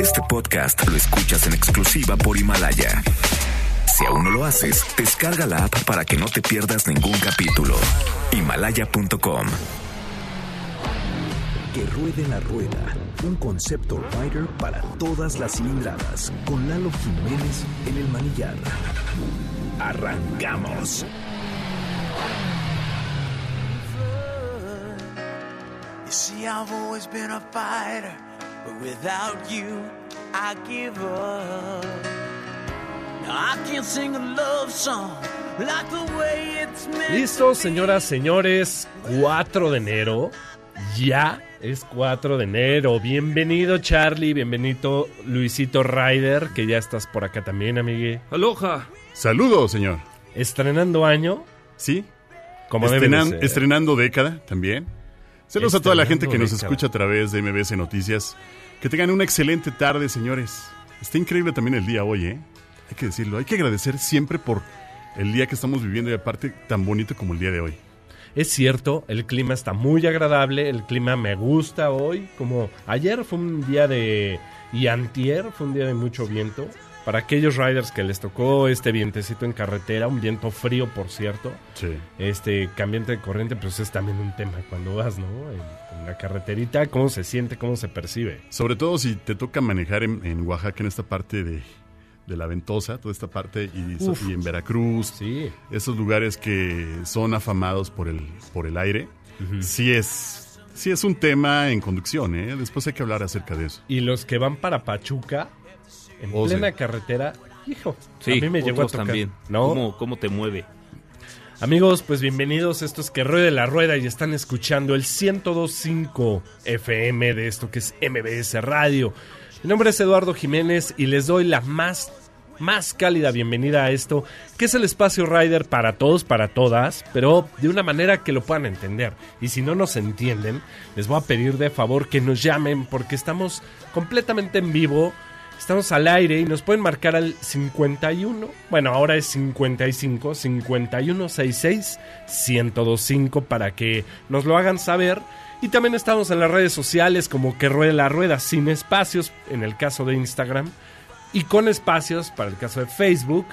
Este podcast lo escuchas en exclusiva por Himalaya. Si aún no lo haces, descarga la app para que no te pierdas ningún capítulo. Himalaya.com. Que ruede la rueda, un concepto rider para todas las cilindradas, con Lalo Jiménez en el manillar. Arrancamos. You see, I've always been a fighter, but without you, I give up. Now I can't sing a love song like the way it's meant señoras, señores, 4 de enero. Ya es 4 de enero. Bienvenido, Charlie. Bienvenido, Luisito Ryder, que ya estás por acá también, amigue. Aloha. Saludos, señor. Estrenando año, Sí. como debe de Estrenan- ser. estrenando década también. Saludos a toda la gente que nos escucha a través de MBS Noticias. Que tengan una excelente tarde, señores. Está increíble también el día hoy, ¿eh? Hay que decirlo. Hay que agradecer siempre por el día que estamos viviendo y aparte tan bonito como el día de hoy. Es cierto, el clima está muy agradable, el clima me gusta hoy, como ayer fue un día de... y antier fue un día de mucho viento. Para aquellos riders que les tocó este vientecito en carretera, un viento frío, por cierto, Sí. este cambiante de corriente, pues es también un tema cuando vas, ¿no? En, en la carreterita, cómo se siente, cómo se percibe. Sobre todo si te toca manejar en, en Oaxaca, en esta parte de, de la Ventosa, toda esta parte, y, so- Uf. y en Veracruz. Sí. esos lugares que son afamados por el, por el aire, sí, es, sí es un tema en conducción, ¿eh? Después hay que hablar acerca de eso. Y los que van para Pachuca, en Oh, plena sí. carretera, hijo, Sí, a mí me llegó a tocar. también. ¿No? ¿Cómo, cómo te mueve? Amigos, pues bienvenidos. Esto es que ruede la rueda y están escuchando el 1025 FM de esto que es MBS Radio. Mi nombre es Eduardo Jiménez y les doy la más, más cálida bienvenida a esto, que es el espacio Rider para todos, para todas, pero de una manera que lo puedan entender. Y si no nos entienden, les voy a pedir de favor que nos llamen porque estamos completamente en vivo. Estamos al aire y nos pueden marcar al 51, bueno, ahora es 55, 5166 1025 para que nos lo hagan saber. Y también estamos en las redes sociales como que ruede la rueda sin espacios en el caso de Instagram y con espacios para el caso de Facebook.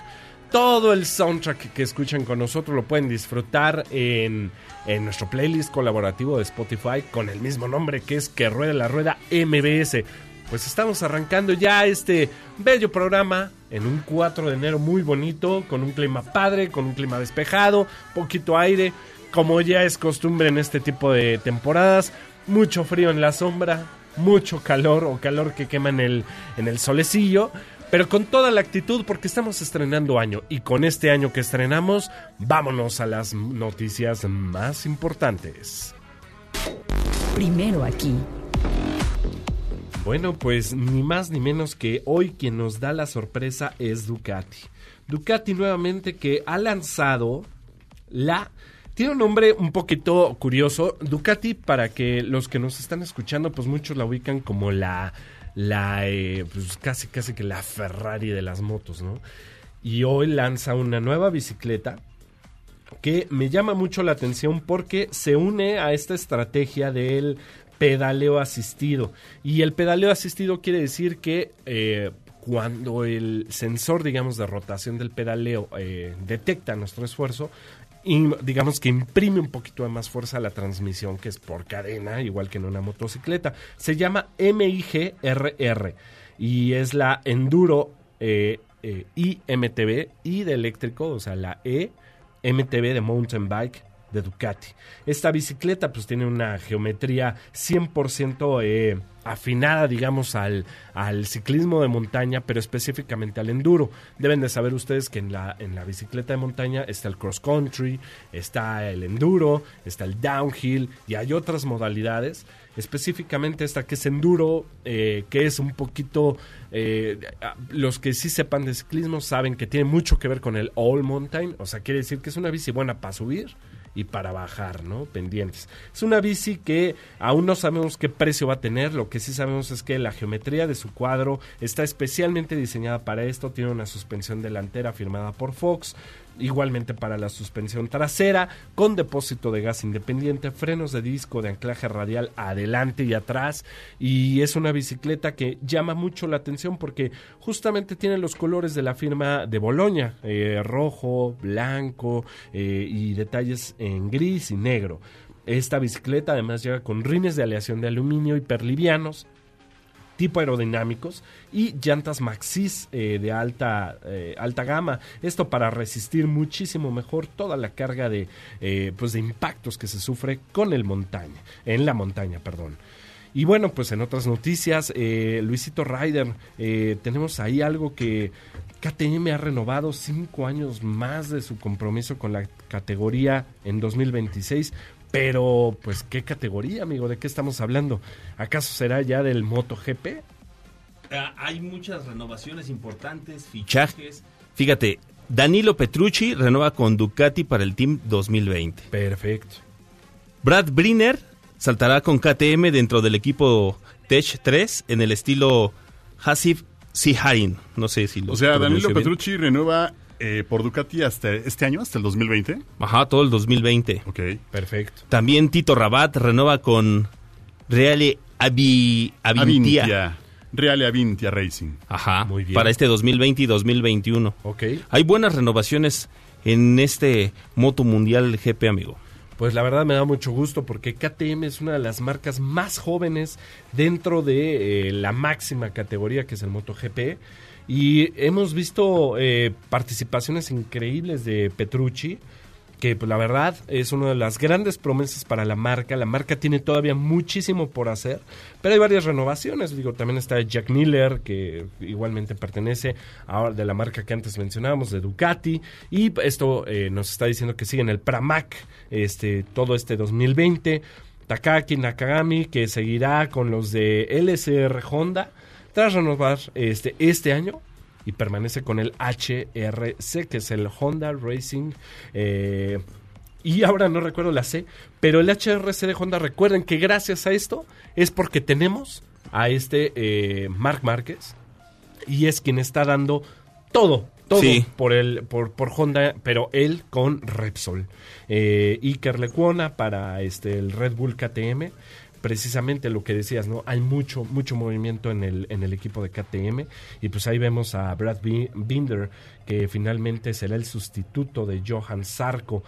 Todo el soundtrack que escuchan con nosotros lo pueden disfrutar en, en nuestro playlist colaborativo de Spotify con el mismo nombre que es Que Ruede la Rueda MBS. Pues estamos arrancando ya este bello programa en un 4 de enero muy bonito, con un clima padre, con un clima despejado, poquito aire, como ya es costumbre en este tipo de temporadas, mucho frío en la sombra, mucho calor o calor que quema en el, en el solecillo, pero con toda la actitud porque estamos estrenando año y con este año que estrenamos, vámonos a las noticias más importantes. Primero aquí. Bueno, pues ni más ni menos que hoy quien nos da la sorpresa es Ducati. Ducati nuevamente que ha lanzado la... Tiene un nombre un poquito curioso. Ducati, para que los que nos están escuchando, pues muchos la ubican como la... La... eh, pues casi, casi que la Ferrari de las motos, ¿no? Y hoy lanza una nueva bicicleta que me llama mucho la atención porque se une a esta estrategia del pedaleo asistido. Y el pedaleo asistido quiere decir que eh, cuando el sensor, digamos, de rotación del pedaleo eh, detecta nuestro esfuerzo, y digamos que imprime un poquito de más fuerza a la transmisión, que es por cadena, igual que en una motocicleta. Se llama MIGRR y es la Enduro eh, eh, IMTB, I de eléctrico, o sea, la E MTB de mountain bike de Ducati. Esta bicicleta pues tiene una geometría 100% eh, afinada, digamos, al, al ciclismo de montaña, pero específicamente al enduro. Deben de saber ustedes que en la, en la bicicleta de montaña está el cross country, está el enduro, está el downhill y hay otras modalidades. Específicamente esta que es enduro, eh, que es un poquito... eh, los que sí sepan de ciclismo saben que tiene mucho que ver con el all mountain, o sea, quiere decir que es una bici buena para subir y para bajar, ¿no? Pendientes. Es una bici que aún no sabemos qué precio va a tener, lo que sí sabemos es que la geometría de su cuadro está especialmente diseñada para esto, tiene una suspensión delantera firmada por Fox, igualmente para la suspensión trasera, con depósito de gas independiente, frenos de disco de anclaje radial adelante y atrás. Y es una bicicleta que llama mucho la atención porque justamente tiene los colores de la firma de Boloña, eh, rojo, blanco eh, y detalles en gris y negro. Esta bicicleta además llega con rines de aleación de aluminio hiperlivianos, tipo aerodinámicos y llantas Maxis eh, de alta, eh, alta gama. Esto para resistir muchísimo mejor toda la carga de, eh, pues de impactos que se sufre con el montaña, en la montaña, perdón. Y bueno, pues en otras noticias, Luisito Ryder, tenemos ahí algo que KTM ha renovado cinco años más de su compromiso con la categoría en 2026 pero, pues, ¿qué categoría, amigo? ¿De qué estamos hablando? ¿Acaso será ya del MotoGP? Ah, hay muchas renovaciones importantes, fichajes. Fíjate, Danilo Petrucci renueva con Ducati para el Team 2020. Perfecto. Brad Briner saltará con KTM dentro del equipo Tech 3 en el estilo Hasif Siharin. No sé si lo O sea, Danilo bien. Petrucci renueva eh, por Ducati hasta este año, hasta el 2020. Ajá, todo el 2020. Ok. Perfecto. También Tito Rabat renueva con Reale Avi, Avintia. Avintia. Reale Avintia Racing. Ajá, Muy bien. para este 2020 y 2021. Ok. Hay buenas renovaciones en este Moto Mundial GP, amigo. Pues la verdad me da mucho gusto porque KTM es una de las marcas más jóvenes dentro de eh, la máxima categoría que es el MotoGP. Y hemos visto eh, participaciones increíbles de Petrucci, que pues, la verdad es una de las grandes promesas para la marca. La marca tiene todavía muchísimo por hacer, pero hay varias renovaciones. Digo, también está Jack Miller, que igualmente pertenece ahora de la marca que antes mencionábamos, de Ducati. Y esto eh, nos está diciendo que sigue en el Pramac este, todo este 2020. Takaki Nakagami, que seguirá con los de LSR Honda, tras renovar este, este año y permanece con el HRC, que es el Honda Racing. eh, y ahora no recuerdo la C, pero el HRC de Honda, recuerden que gracias a esto es porque tenemos a este eh, Marc Márquez y es quien está dando todo, todo Sí. por, el, por, por Honda, pero él con Repsol. Eh, Iker Lecuona para este, el Red Bull KTM precisamente lo que decías, ¿no? Hay mucho, mucho movimiento en el, en el equipo de KTM y pues ahí vemos a Brad Bi- Binder que finalmente será el sustituto de Johan Zarco,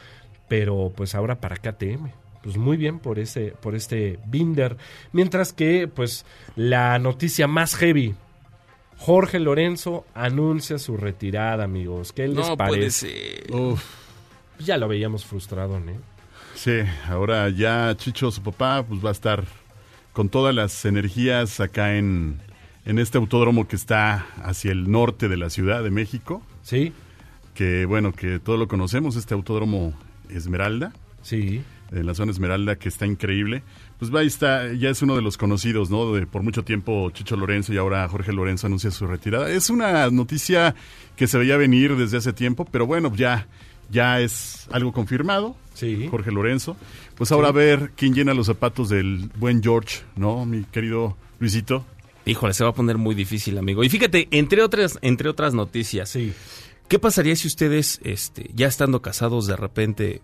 pero pues ahora para KTM. Pues muy bien por ese, por este Binder. Mientras que, pues, la noticia más heavy. Jorge Lorenzo anuncia su retirada, amigos. ¿Qué les parece? ser. Uf. Ya lo veíamos frustrado, ¿no? Sí, ahora ya Chicho, su papá, pues va a estar con todas las energías acá en, en este autódromo que está hacia el norte de la Ciudad de México. Sí, Que bueno, que todo lo conocemos, este autódromo Esmeralda, sí. en la zona Esmeralda, que está increíble. Pues va, ahí está, ya es uno de los conocidos, ¿no? De, por mucho tiempo Chicho Lorenzo y ahora Jorge Lorenzo anuncia su retirada. Es una noticia que se veía venir desde hace tiempo, pero bueno, ya, ya es algo confirmado. Sí. Jorge Lorenzo. Pues ahora a ver quién llena los zapatos del buen George, ¿no? Mi querido Luisito. Híjole, se va a poner muy difícil, amigo. Y fíjate, entre otras, entre otras noticias, Sí. ¿qué pasaría si ustedes, este, ya estando casados, de repente,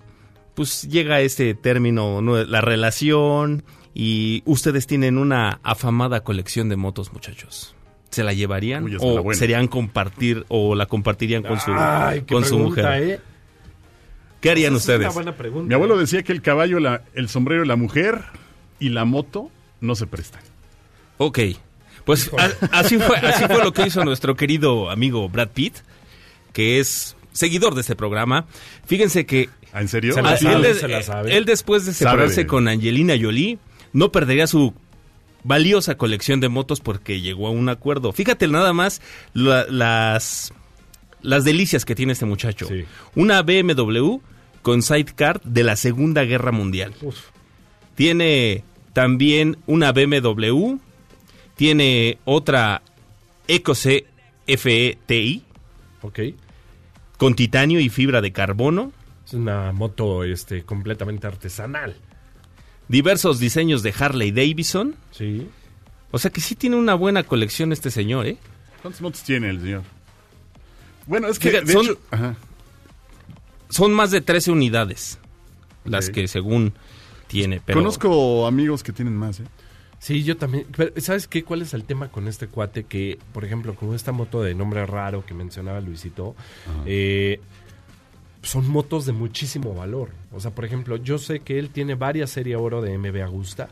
pues llega este término, ¿no? la relación, y ustedes tienen una afamada colección de motos, muchachos? ¿Se la llevarían? Uy, la ¿O buena. serían compartir, o la compartirían con su, Ay, qué con su pregunta, mujer? ¿eh? ¿Qué harían es ustedes? una buena pregunta. Mi abuelo decía que el caballo, la- el sombrero, la mujer y la moto no se prestan. Ok. Pues a- así fue, así fue lo que hizo nuestro querido amigo Brad Pitt, que es seguidor de este programa. Fíjense que ¿Ah, ¿En serio? Se la sabe, él, se la sabe. él después de separarse con Angelina Jolie, no perdería su valiosa colección de motos porque llegó a un acuerdo. Fíjate nada más la- las, las delicias que tiene este muchacho. Sí. Una BMW con sidecar de la Segunda Guerra Mundial. Uf, Tiene también una BMW. Tiene otra EcoC FETI ok. con titanio y fibra de carbono. Es una moto este, completamente artesanal. Diversos diseños de Harley Davidson. Sí. O sea que sí tiene una buena colección este señor, ¿eh? ¿Cuántas motos tiene el señor? Bueno, es que Fíjate, de son- hecho- ajá. Son más de 13 unidades las que según tiene. Pero Conozco amigos que tienen más, ¿eh? Sí, yo también. Pero, ¿Sabes qué? ¿Cuál es el tema con este cuate? Que, por ejemplo, con esta moto de nombre raro que mencionaba Luisito, eh, son motos de muchísimo valor. O sea, por ejemplo, yo sé que él tiene varias serie oro de MB Agusta.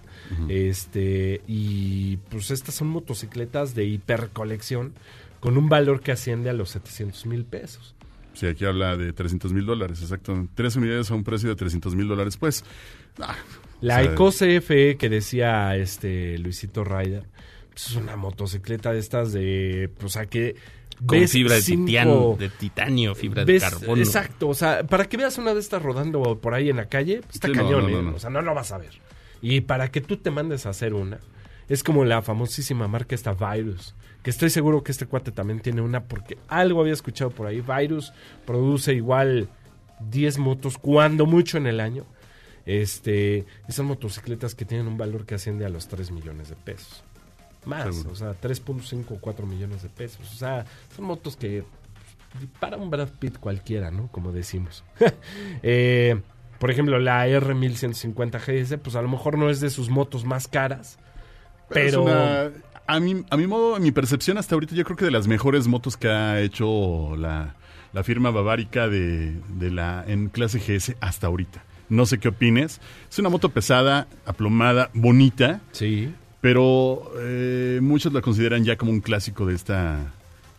este Y pues estas son motocicletas de hipercolección con un valor que asciende a los 700 mil pesos. Sí, aquí habla de 300 mil dólares, exacto. Tres unidades a un precio de 300 mil dólares. Pues, ah, La o sea, Eco CFE que decía este Luisito Ryder, pues es una motocicleta de estas de, pues, o sea, que con fibra de, cinco- titanio, de titanio, fibra ves- de carbono. Exacto, o sea, para que veas una de estas rodando por ahí en la calle, pues, está Sí, cañón, no, no, ¿eh? o sea, no lo vas a ver. Y para que tú te mandes a hacer una, es como la famosísima marca esta Virus, que estoy seguro que este cuate también tiene una, porque algo había escuchado por ahí. Virus produce igual 10 motos, cuando mucho en el año. Este, son motocicletas que tienen un valor que asciende a los 3 millones de pesos. Más, Seguro. o sea, 3.5 o 4 millones de pesos. O sea, son motos que para un Brad Pitt cualquiera, ¿no? Como decimos. Eh, por ejemplo, la R1150 GS, pues a lo mejor no es de sus motos más caras, es pero... una- a, mi, a mi modo, a mi percepción hasta ahorita, yo creo que de las mejores motos que ha hecho la, la firma bavárica de, de la en clase GS hasta ahorita. No sé qué opines. Es una moto pesada, aplomada, bonita, Sí, pero eh, muchos la consideran ya como un clásico de esta,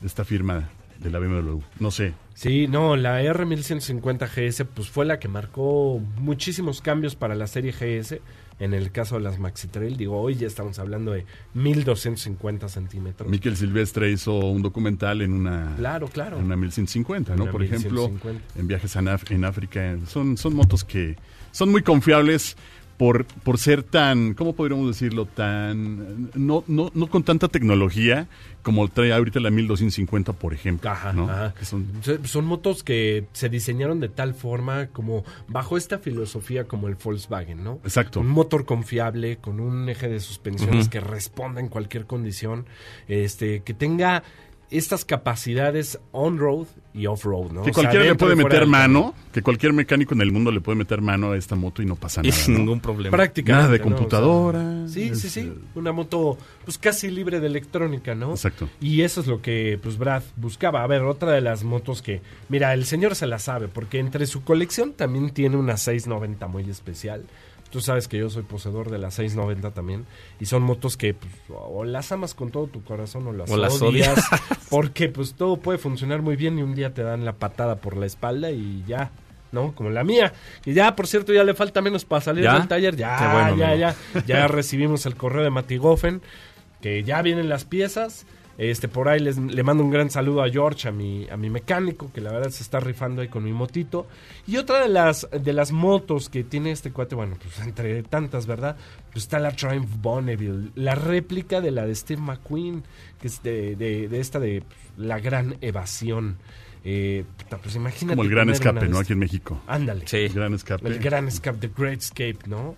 de esta firma de la BMW. No sé. Sí, no, la R1150 GS pues fue la que marcó muchísimos cambios para la serie GS. En el caso de las Maxi Trail, digo, hoy ya estamos hablando de 1250 centímetros. Miquel Silvestre hizo un documental en una, Claro, claro. en una 1150, ¿no? Una Por ejemplo, 1150. en viajes en África. Son, son motos que son muy confiables por, por ser tan, ¿cómo podríamos decirlo? Tan, no, no, no con tanta tecnología como trae ahorita la 1250, por ejemplo. Ajá, ¿no? ajá. Son- motos que se diseñaron de tal forma como bajo esta filosofía como el Volkswagen, ¿no? Exacto. Un motor confiable, con un eje de suspensiones que responda en cualquier condición, este, que tenga estas capacidades on-road y off-road, ¿no? que O sea, cualquiera le puede meter mano, que cualquier mecánico en el mundo le puede meter mano a esta moto y no pasa Y nada. sin ¿no? ningún problema. Prácticamente. Nada de ¿no? O sea, computadora. sí, sí, es, sí. eh, Una moto, pues casi libre de electrónica, ¿no? Exacto. Y eso es lo que, pues, Brad buscaba. A ver, otra de las motos que, mira, el señor se la sabe, porque entre su colección también tiene una 690 muy especial. Tú sabes que yo soy poseedor de la 690 también. Y son motos que, pues, o las amas con todo tu corazón o las, O las odias. porque, pues, todo puede funcionar muy bien y un día te dan la patada por la espalda y ya. ¿No? Como la mía. Y ya, por cierto, ya le falta menos para salir ¿Ya? del taller. Ya, bueno, ya, amigo. ya. Ya recibimos el correo de Matigofen, que ya vienen las piezas. Este, por ahí les, le mando un gran saludo a George, a mi, a mi mecánico, que la verdad se está rifando ahí con mi motito. Y otra de las, de las motos que tiene este cuate, bueno, pues entre tantas, ¿verdad? Pues está la Triumph Bonneville, la réplica de la de Steve McQueen, que es de, de, de esta de la gran evasión. Eh, pues imagínate. Como el gran escape, ¿no? Aquí en México. Ándale. Sí. El gran escape. El Gran Escape, The Great Escape, ¿no?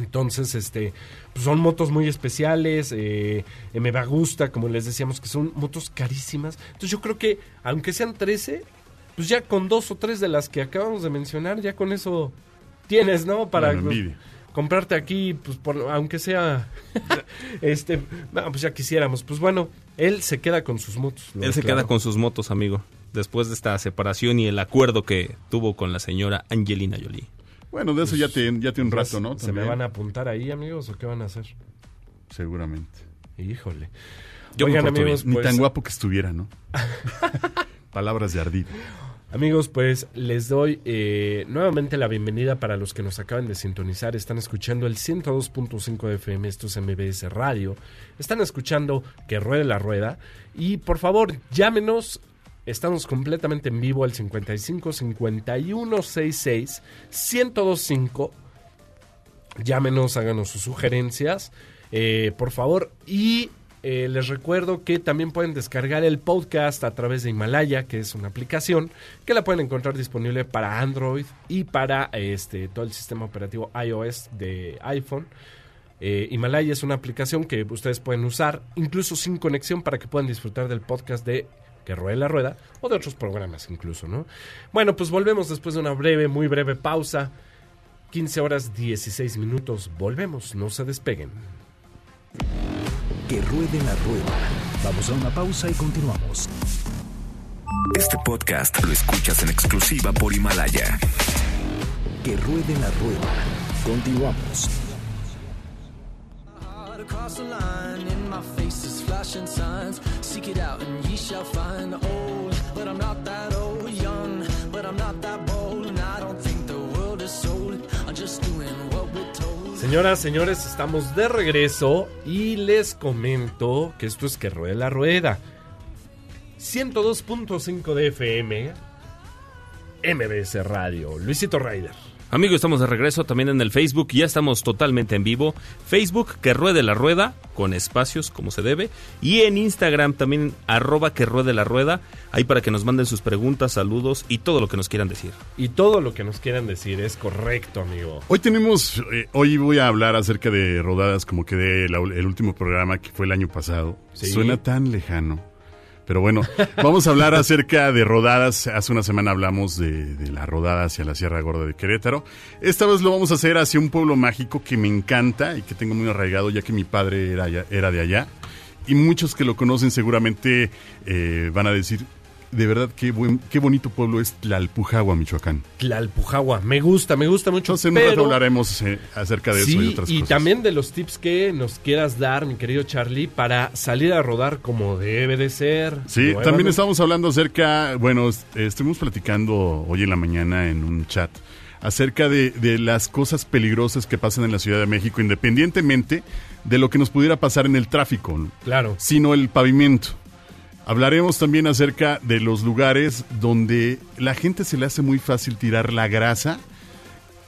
Entonces, este, pues son motos muy especiales, eh, eh, me va gusta, como les decíamos, que son motos carísimas. Entonces yo creo que, aunque sean 13, pues ya con dos o tres de las que acabamos de mencionar, ya con eso tienes, ¿no? Para Bueno, comprarte aquí, pues por- aunque sea, este, no, pues ya quisiéramos. Pues bueno, él se queda con sus motos. Él se queda con sus motos, amigo. Después de esta separación y el acuerdo que tuvo con la señora Angelina Jolie. Bueno, de eso ya te, ya te un Pues, rato, ¿no? ¿Se me van a apuntar ahí, amigos, o qué van a hacer? Seguramente. Híjole. Yo Oigan, amigos, Ni pues, tan guapo que estuviera, ¿no? Palabras de ardido. amigos, pues les doy eh, nuevamente la bienvenida para los que nos acaban de sintonizar. Están escuchando el 102.5 de FM, esto es MBS Radio. Están escuchando Que Ruede la Rueda. Y por favor, llámenos. Estamos completamente en vivo al 55 51 66 1025. Llámenos, háganos sus sugerencias, eh, por favor. Y eh, les recuerdo que también pueden descargar el podcast a través de Himalaya, que es una aplicación que la pueden encontrar disponible para Android y para este todo el sistema operativo iOS de iPhone. Eh, Himalaya es una aplicación que ustedes pueden usar incluso sin conexión para que puedan disfrutar del podcast de que ruede la rueda, o de otros programas incluso, ¿no? Bueno, pues volvemos después de una breve, muy breve pausa. 15 horas 16 minutos. Volvemos, no se despeguen. Que ruede la rueda. Vamos a una pausa y continuamos. Este podcast lo escuchas en exclusiva por Himalaya. Que ruede la rueda. Continuamos. Señoras, señores, estamos de regreso y les comento que esto es que ruede la rueda. 102.5 de FM, MBS Radio, Luisito Ryder. Amigo, estamos de regreso también en el Facebook, ya estamos totalmente en vivo. Facebook, que ruede la rueda, con espacios como se debe. Y en Instagram también, arroba que ruede la rueda, ahí para que nos manden sus preguntas, saludos y todo lo que nos quieran decir. Y todo lo que nos quieran decir es correcto, amigo. Hoy tenemos, eh, hoy voy a hablar acerca de rodadas como que de la- el último programa que fue el año pasado. Sí. Suena tan lejano. Pero bueno, vamos a hablar acerca de rodadas. Hace una semana hablamos de, de la rodada hacia la Sierra Gorda de Querétaro. Esta vez lo vamos a hacer hacia un pueblo mágico que me encanta y que tengo muy arraigado ya que mi padre era, de allá. Y muchos que lo conocen seguramente eh, van a decir, de verdad, qué, buen, qué bonito pueblo es Tlalpujagua, Michoacán. Tlalpujagua, me gusta, me gusta mucho. Entonces en un rato pero- hablaremos eh, acerca de eso y otras y cosas. también de los tips que nos quieras dar, mi querido Charlie, para salir a rodar como debe de ser. Sí, Nuevamente. también estamos hablando acerca, bueno, est- estuvimos platicando hoy en la mañana en un chat acerca de, de las cosas peligrosas que pasan en la Ciudad de México, independientemente de lo que nos pudiera pasar en el tráfico. Claro. sino el pavimento. Hablaremos también acerca de los lugares donde la gente se le hace muy fácil tirar la grasa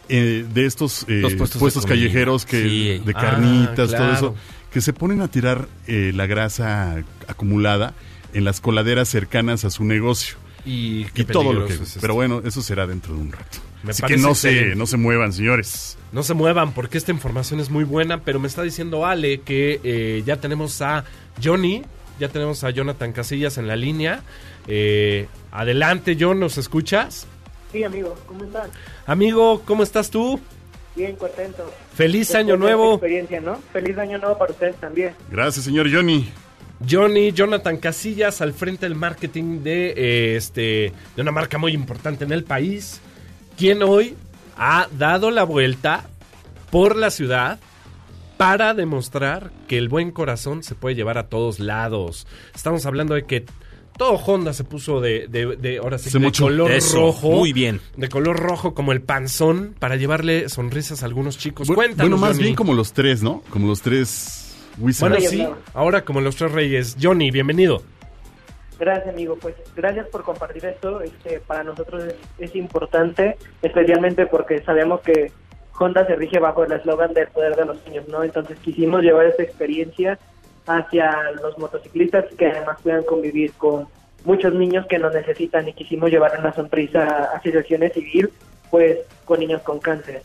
eh, de estos eh, puestos, puestos de comida. callejeros que Sí. de Ah, carnitas, todo eso, que se ponen a tirar eh, la grasa acumulada en las coladeras cercanas a su negocio. Y, todo lo que... es. Pero bueno, eso será dentro de un rato. Me Así que no se, no se muevan, señores. No se muevan porque esta información es muy buena, pero me está diciendo Ale que eh, ya tenemos a Johnny, ya tenemos a Jonathan Casillas en la línea. Eh, adelante, John, ¿nos escuchas? Sí, amigo, ¿cómo están? Amigo, ¿cómo estás tú? Bien, contento. Feliz Después año nuevo. experiencia, ¿no? Feliz año nuevo para ustedes también. Gracias, señor Johnny. Johnny, Jonathan Casillas al frente del marketing de, eh, este, de una marca muy importante en el país, quien hoy ha dado la vuelta por la ciudad para demostrar que el buen corazón se puede llevar a todos lados. Estamos hablando de que todo Honda se puso de, de, de- ahora sí, Se de color Eso, rojo. muy bien. De color rojo como el panzón para llevarle sonrisas a algunos chicos. Bu- Cuéntanos, bueno, más Johnny. bien como los tres, ¿no? Como los tres Wizards. Bueno, sí, ahora como los tres reyes. Johnny, bienvenido. Gracias, amigo. Pues gracias por compartir esto. Este, para nosotros es, es importante, especialmente porque sabemos que Honda se rige bajo el eslogan del poder de los niños, ¿no? Entonces quisimos llevar esta experiencia hacia los motociclistas que además puedan convivir con muchos niños que nos necesitan y quisimos llevar una sonrisa a asociaciones civil, pues con niños con cáncer.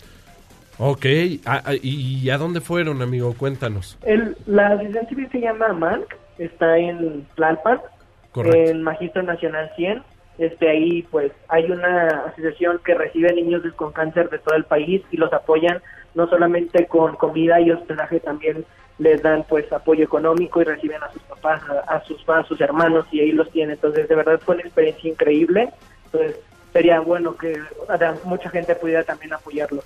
Ok, ah, ah, ¿y a dónde fueron, amigo? Cuéntanos. El, la asociación civil se llama MANC, está en Tlalpan, Correcto. en Magistro Nacional 100. Este, ahí pues hay una asociación que recibe niños con cáncer de todo el país y los apoyan no solamente con comida y hospedaje, también les dan pues apoyo económico y reciben a sus papás, a, a sus a sus hermanos y ahí los tienen. Entonces de verdad fue una experiencia increíble. Entonces sería bueno que mucha gente pudiera también apoyarlos.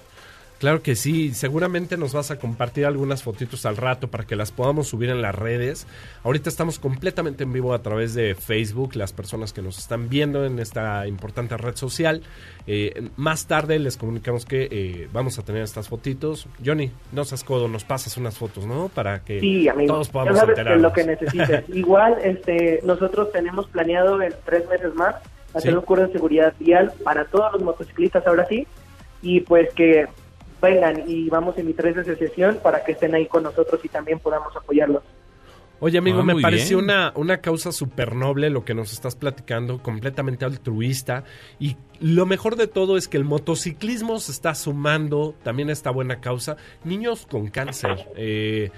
Claro que sí, seguramente nos vas a compartir algunas fotitos al rato para que las podamos subir en las redes. Ahorita estamos completamente en vivo a través de Facebook, las personas que nos están viendo en esta importante red social. Eh, más tarde les comunicamos que eh, vamos a tener estas fotitos. Johnny, no seas codo, nos pasas unas fotos, ¿no? Para que Sí, amigo. todos Ya podamos sabes que enterarnos. lo que necesites. Igual, este, nosotros tenemos planeado en tres meses más hacer Sí. un curso de seguridad vial para todos los motociclistas ahora sí y pues que vengan y vamos a invitar a esa asociación para que estén ahí con nosotros y también podamos apoyarlos. Oye, amigo, Ah, me pareció una, una causa súper noble lo que nos estás platicando, completamente altruista. Y lo mejor de todo es que el motociclismo se está sumando también a esta buena causa. Niños con cáncer. Eh,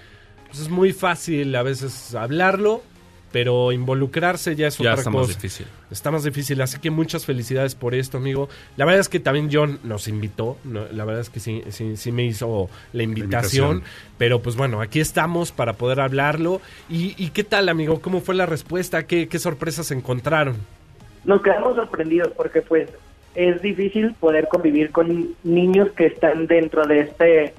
pues es muy fácil a veces hablarlo, pero involucrarse ya es Ya otra está más cosa. difícil. Está más difícil, así que muchas felicidades por esto, amigo. La verdad es que también John nos invitó, ¿no? la verdad es que sí, sí, sí me hizo la invitación, invitación. pero pues bueno, aquí estamos para poder hablarlo. ¿Y, y qué tal, amigo? ¿Cómo fue la respuesta? ¿Qué, qué sorpresas encontraron? Nos quedamos sorprendidos porque pues es difícil poder convivir con niños que están dentro de este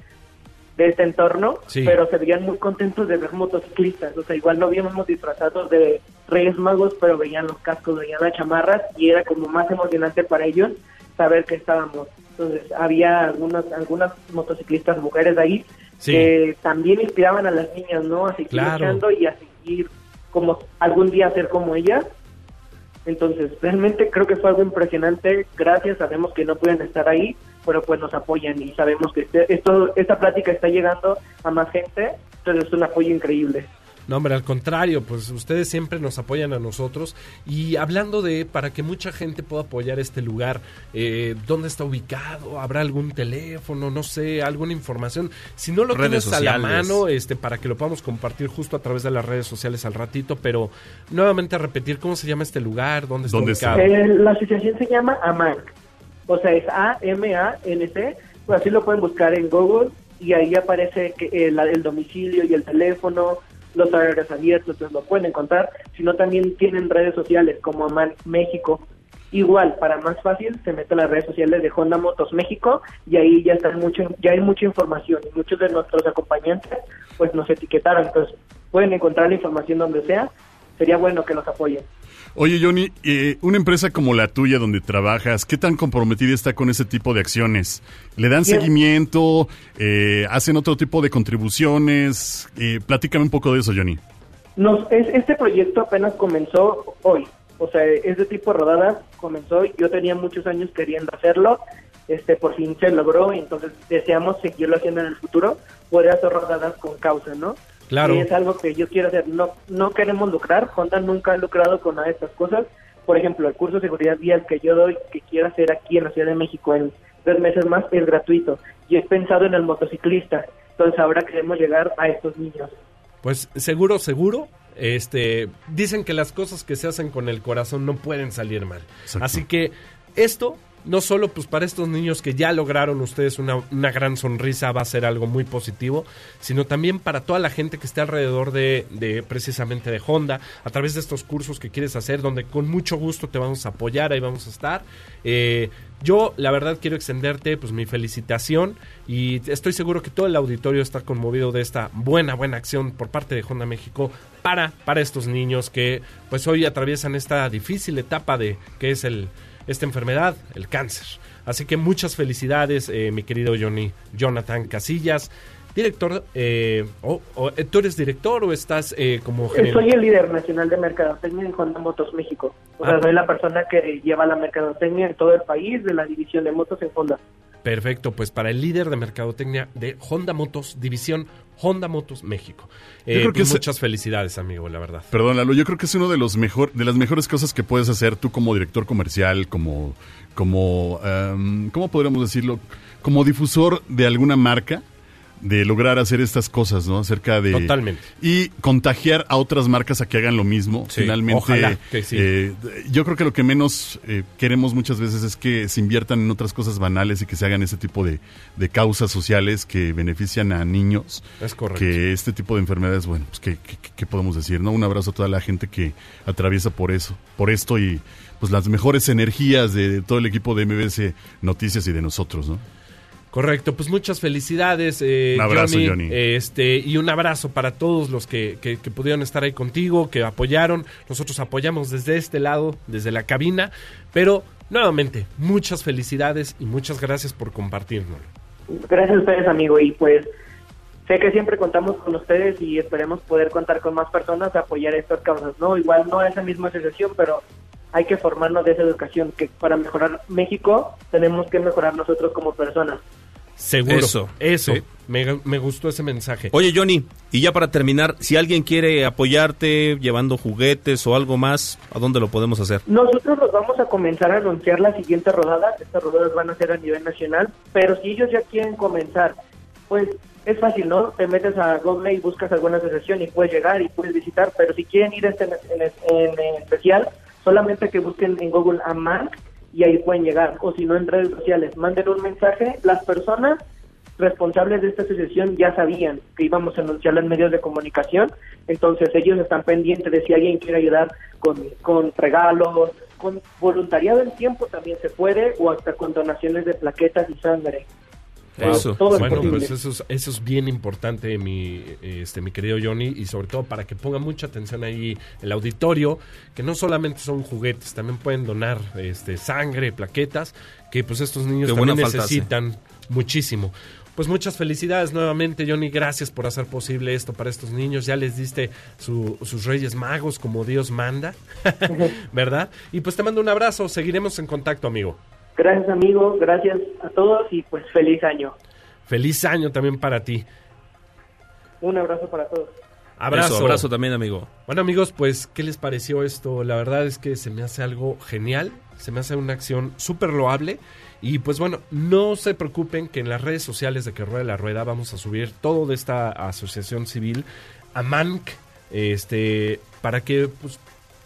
de este entorno, Sí. pero se veían muy contentos de ver motociclistas, o sea, igual no habíamos disfrazados de Reyes Magos, pero veían los cascos, veían las chamarras y era como más emocionante para ellos saber que estábamos. Entonces, había algunas algunas motociclistas mujeres ahí Sí. que también inspiraban a las niñas, ¿no? A seguir Claro. luchando y a seguir como algún día ser como ellas. Entonces, realmente creo que fue algo impresionante. Gracias, sabemos que no pueden estar ahí, pero pues nos apoyan y sabemos que este- esto, esta plática está llegando a más gente, entonces es un apoyo increíble. No, hombre, al contrario, pues ustedes siempre nos apoyan a nosotros. Y hablando de, para que mucha gente pueda apoyar este lugar, eh, ¿dónde está ubicado? ¿Habrá algún teléfono? No sé, alguna información. Si no lo Redes tienes a la mano, este, para que lo podamos compartir justo a través de las redes sociales al ratito, pero nuevamente repetir, ¿cómo se llama este lugar? ¿Dónde está ¿Dónde ubicado? está? Eh, la asociación se llama AMANC, o sea, es A-M-A-N-C, pues así lo pueden buscar en Google y ahí aparece que, eh, la- el domicilio y el teléfono, los horarios abiertos, entonces lo pueden encontrar, sino también tienen redes sociales como AMAN México. Igual, para más fácil, se meten a las redes sociales de Honda Motos México y ahí ya está mucho, ya hay mucha información y muchos de nuestros acompañantes pues nos etiquetaron, entonces pueden encontrar la información donde sea, sería bueno que nos apoyen. Oye, Johnny, eh, una empresa como la tuya donde trabajas, ¿qué tan comprometida está con ese tipo de acciones? ¿Le dan Bien. seguimiento? Eh, ¿Hacen otro tipo de contribuciones? Eh, platícame un poco de eso, Johnny. Nos, es, este proyecto apenas comenzó hoy, o sea, tipo de rodadas comenzó, yo tenía muchos años queriendo hacerlo, este por fin se logró y entonces deseamos seguirlo haciendo en el futuro, poder hacer rodadas con causa, ¿no? Claro. Y es algo que yo quiero hacer, no no queremos lucrar, Honda nunca ha lucrado con nada de estas cosas, por ejemplo, el curso de seguridad vial que yo doy, que quiero hacer aquí en la Ciudad de México en tres meses más, es gratuito, y es pensado en el motociclista, entonces ahora queremos llegar a estos niños. Pues seguro, seguro. Este, dicen que las cosas que se hacen con el corazón no pueden salir mal. Exacto. Así que esto, no solo pues para estos niños que ya lograron ustedes una, una gran sonrisa, va a ser algo muy positivo, sino también para toda la gente que esté alrededor de, de precisamente de Honda, a través de estos cursos que quieres hacer, donde con mucho gusto te vamos a apoyar, ahí vamos a estar. Eh, yo, la verdad, quiero extenderte pues mi felicitación y estoy seguro que todo el auditorio está conmovido de esta buena, buena acción por parte de Honda México para, para estos niños que pues hoy atraviesan esta difícil etapa de que es el, esta enfermedad, el cáncer. Así que muchas felicidades, eh, mi querido Johnny, Jonathan Casillas. Director, eh, o- o, eh, ¿tú eres director o estás eh, como gerente? Soy el líder nacional de mercadotecnia en Honda Motos México. O sea, Ah. soy la persona que lleva la mercadotecnia en todo el país de la división de motos en Honda. Perfecto, pues para el líder de mercadotecnia de Honda Motos, división Honda Motos México. Eh, creo que pues es- muchas felicidades, amigo, la verdad. Perdón, Lalo, yo creo que es uno de los mejor, de las mejores cosas que puedes hacer tú como director comercial, como, como, em, ¿cómo podríamos decirlo? Como difusor de alguna marca, de lograr hacer estas cosas, ¿no? Acerca de... Totalmente. Y contagiar a otras marcas a que hagan lo mismo. Sí, Finalmente, ojalá que sí. eh, yo creo que lo que menos eh, queremos muchas veces es que se inviertan en otras cosas banales y que se hagan ese tipo de, de causas sociales que benefician a niños Es correcto. que este tipo de enfermedades, bueno, pues ¿qué, qué, qué podemos decir, ¿no? Un abrazo a toda la gente que atraviesa por eso, por esto y pues las mejores energías de todo el equipo de MBS Noticias y de nosotros, ¿no? Correcto, pues muchas felicidades, eh, Un abrazo, Johnny, Johnny. Este, y un abrazo para todos los que, que- que pudieron estar ahí contigo, que apoyaron. Nosotros apoyamos desde este lado, desde la cabina. Pero, nuevamente, muchas felicidades y muchas gracias por compartirnos. Gracias a ustedes, amigo, y pues sé que siempre contamos con ustedes y esperemos poder contar con más personas a apoyar estas causas, ¿no? Igual no a esa misma asociación, pero hay que formarnos de esa educación, que para mejorar México tenemos que mejorar nosotros como personas. Seguro. Eso, Eso. sí. Me, me gustó ese mensaje. Oye, Johnny, y ya para terminar, si alguien quiere apoyarte llevando juguetes o algo más, ¿a dónde lo podemos hacer? Nosotros los vamos a comenzar a anunciar la siguiente rodada. Estas rodadas van a ser a nivel nacional, pero si ellos ya quieren comenzar, pues es fácil, ¿no? Te metes a Google y buscas alguna asociación y puedes llegar y puedes visitar, pero si quieren ir a este en, en- en especial, solamente que busquen en Google a MANC y ahí pueden llegar, o si no en redes sociales, manden un mensaje, las personas responsables de esta asociación ya sabían que íbamos a anunciarla en medios de comunicación, entonces ellos están pendientes de si alguien quiere ayudar con, con regalos, con voluntariado en tiempo también se puede, o hasta con donaciones de plaquetas y sangre. Eso. Todo es Bueno, pues eso es, eso es bien importante, mi, este, mi querido Johnny, y sobre todo para que ponga mucha atención ahí el auditorio, que no solamente son juguetes, también pueden donar este, sangre, plaquetas, que pues estos niños Qué también necesitan muchísimo. Pues muchas felicidades nuevamente, Johnny. Gracias por hacer posible esto para estos niños. Ya les diste su- sus Reyes Magos como Dios manda, ¿verdad? Y pues te mando un abrazo. Seguiremos en contacto, amigo. Gracias amigo, gracias a todos y pues feliz año. Feliz año también para ti. Un abrazo para todos. Abrazo. Eso, abrazo también, amigo. Bueno amigos, pues, ¿qué les pareció esto? La verdad es que se me hace algo genial, se me hace una acción súper loable y pues bueno, no se preocupen que en las redes sociales de Que Rueda la Rueda vamos a subir todo de esta asociación civil a MANC, este, para que pues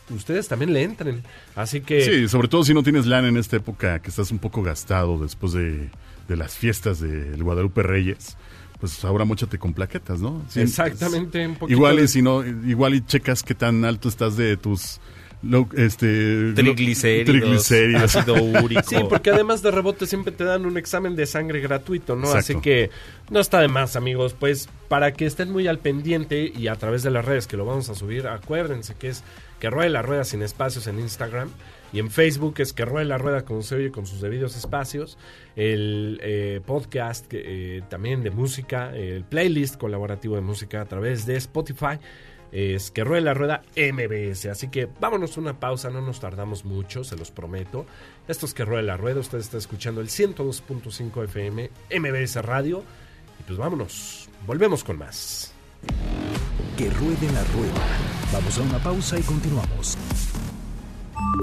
ustedes también le entren. Así que... Sí, sobre todo si no tienes lana en esta época, que estás un poco gastado después de, de las fiestas del Guadalupe Reyes, pues ahora mochate con plaquetas, ¿no? Sí, Exactamente, un poquito Igual de- y si no, igual y checas qué tan alto estás de tus lo- este Triglicéridos, triglicéridos. ácido úrico. Sí, porque además de rebote siempre te dan un examen de sangre gratuito, ¿no? Exacto. Así que no está de más, amigos. Pues para que estén muy al pendiente y a través de las redes que lo vamos a subir, acuérdense que es que ruede la rueda sin espacios en Instagram y en Facebook es que ruede la rueda como se oye con sus debidos espacios. El eh, podcast eh, también de música, el playlist colaborativo de música a través de Spotify es que ruede la rueda MBS. Así que vámonos una pausa, no nos tardamos mucho, se los prometo. Esto es que ruede la rueda, usted está escuchando el 102.5 FM MBS Radio. Y pues vámonos, volvemos con más. Que ruede la rueda. Vamos a una pausa y continuamos.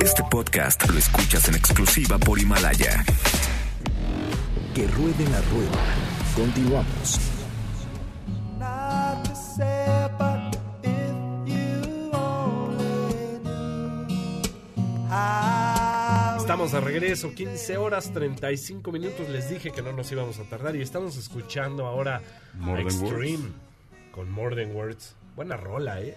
Este podcast lo escuchas en exclusiva por Himalaya. Que ruede la rueda. Continuamos. Estamos de regreso, 15 horas 35 minutos. Les dije que no nos íbamos a tardar y estamos escuchando ahora More Extreme con More Than Words. Buena rola, ¿eh?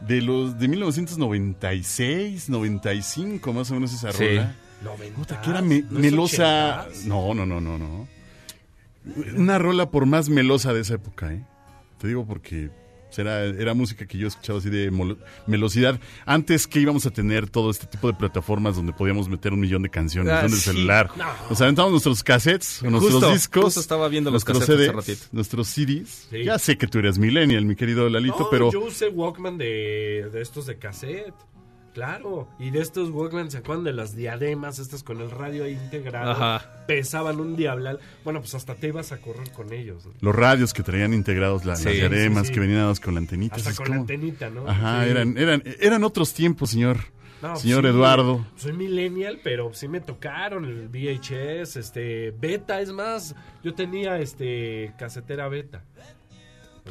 De los de 1996, 95 más o menos esa Sí. rola. 90. Puta, que era me- ¿No es melosa. 80s? No, no, no, no, no. Una rola por más melosa de esa época, ¿eh? Te digo porque era, era música que yo escuchaba así de melosidad. Antes que íbamos a tener todo este tipo de plataformas donde podíamos meter un millón de canciones Ah, en el sí. celular. No. Nos aventamos nuestros cassettes, nuestros Justo, discos. justo estaba viendo los nuestros cassettes hace CDs, ratito. nuestros CDs. Sí. Ya sé que tú eres millennial, mi querido Lalito, No, pero... yo usé Walkman de, de estos de cassette. Claro, y de estos Walkman, ¿se acuerdan de las diademas estas con el radio ahí integrado? Ajá. Pesaban un diablal. Bueno, pues hasta te ibas a correr con ellos. ¿no? Los radios que traían integrados la- Sí, las diademas, sí, sí. que venían dados con la antenita. Hasta es con como- la antenita, ¿no? Ajá, Sí. eran, eran, eran otros tiempos, señor. No, señor sí, Eduardo. Soy millennial, pero sí me tocaron el VHS, este, beta, es más, yo tenía este casetera beta.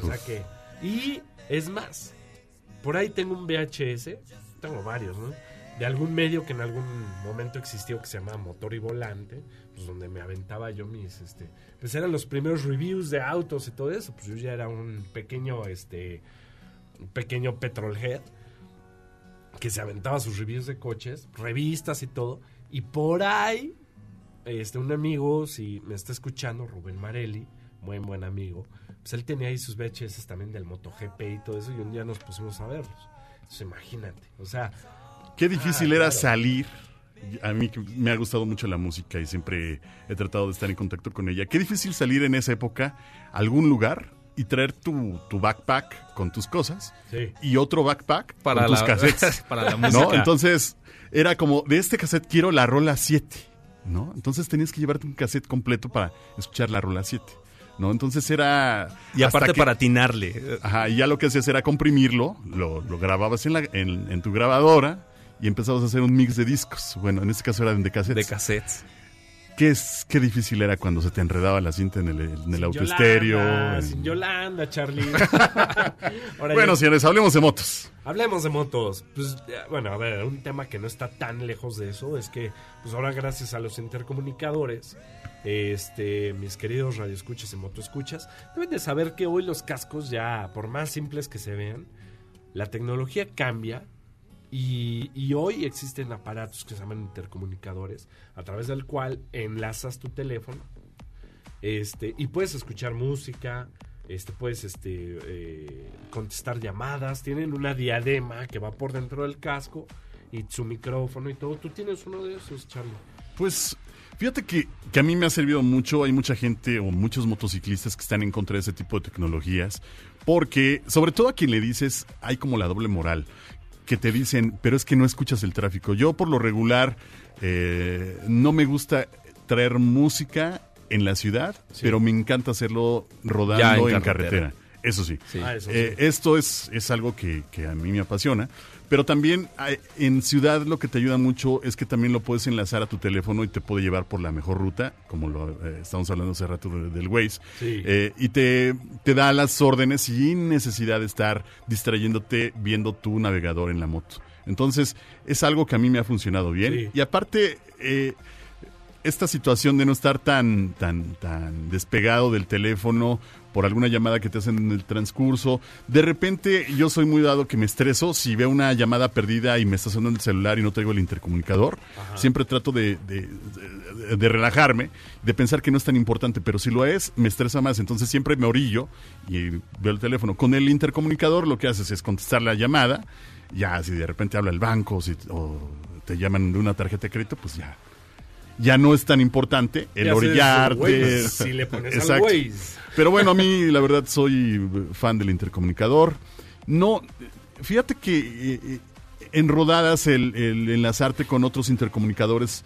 O sea que, y es más, por ahí tengo un VHS, tengo varios, ¿no? De algún medio que en algún momento existió que se llamaba Motor y Volante, pues donde me aventaba yo mis, este, pues eran los primeros reviews de autos y todo eso, pues yo ya era un pequeño, este, un pequeño petrolhead que se aventaba sus reviews de coches, revistas y todo. Y por ahí, este, un amigo, si me está escuchando, Rubén Marelli, muy buen amigo, pues él tenía ahí sus VHS también del MotoGP y todo eso, y un día nos pusimos a verlos. Entonces, imagínate, o sea, Qué difícil Ah, era claro. salir. A mí que me ha gustado mucho la música y siempre he tratado de estar en contacto con ella. Qué difícil salir en esa época a algún lugar y traer tu, tu backpack con tus cosas sí. y otro backpack Para con tus la, cassettes. para la música. ¿No? Entonces, era como, de este cassette quiero la rola 7, ¿no? Entonces tenías que llevarte un cassette completo para escuchar la rola 7, ¿no? Entonces era... y aparte que- para atinarle. Ajá, y ya lo que hacías era comprimirlo, lo, lo grababas en, la, en, en tu grabadora y empezabas a hacer un mix de discos. Bueno, en este caso eran de cassettes. De cassettes. Qué, es, qué difícil era cuando se te enredaba la cinta en el, en el. Yolanda, en- Sin Yolanda, Charlie. Ahora Bueno, ya- señores, hablemos de motos. Hablemos de motos. Pues, bueno, a ver, un tema que no está tan lejos de eso es que, pues ahora gracias a los intercomunicadores, este, mis queridos radioescuchas y motoescuchas, deben de saber que hoy los cascos ya, por más simples que se vean, la tecnología cambia y, hoy existen aparatos que se llaman intercomunicadores, a través del cual enlazas tu teléfono este, y puedes escuchar música, este, puedes este, eh, contestar llamadas, tienen una diadema que va por dentro del casco y su micrófono y todo. ¿Tú tienes uno de esos, Charlie? Pues fíjate que, que a mí me ha servido mucho. Hay mucha gente o muchos motociclistas que están en contra de ese tipo de tecnologías. Porque, sobre todo a quien le dices, hay como la doble moral. Que te dicen, pero es que no escuchas el tráfico. Yo, por lo regular, eh, no me gusta traer música en la ciudad, pero me encanta hacerlo rodando en en, carretera. carretera. Eso sí. Sí. Ah, eso Eh, sí. esto es, es algo que, que a mí me apasiona. Pero también hay- en ciudad lo que te ayuda mucho es que también lo puedes enlazar a tu teléfono y te puede llevar por la mejor ruta, como lo eh, estamos hablando hace rato de- del Waze. Sí. Eh, y te, te da las órdenes sin necesidad de estar distrayéndote viendo tu navegador en la moto. Entonces, es algo que a mí me ha funcionado bien. Sí. Y aparte, eh, esta situación de no estar tan, tan, tan despegado del teléfono por alguna llamada que te hacen en el transcurso. De repente yo soy muy dado que me estreso si veo una llamada perdida y me está sonando el celular y no traigo el intercomunicador. Siempre trato de, de- de- de relajarme, de pensar que no es tan importante, pero si lo es, me estresa más. Entonces siempre me orillo y veo el teléfono. Con el intercomunicador lo que haces es contestar la llamada. Ya, si de repente habla el banco si, o te llaman de una tarjeta de crédito, pues ya ya no es tan importante el Ya orillarte. Si le pones al Exacto. Waze. Pero bueno, a mí la verdad soy fan del intercomunicador. No, fíjate que eh, eh, en rodadas el, el enlazarte con otros intercomunicadores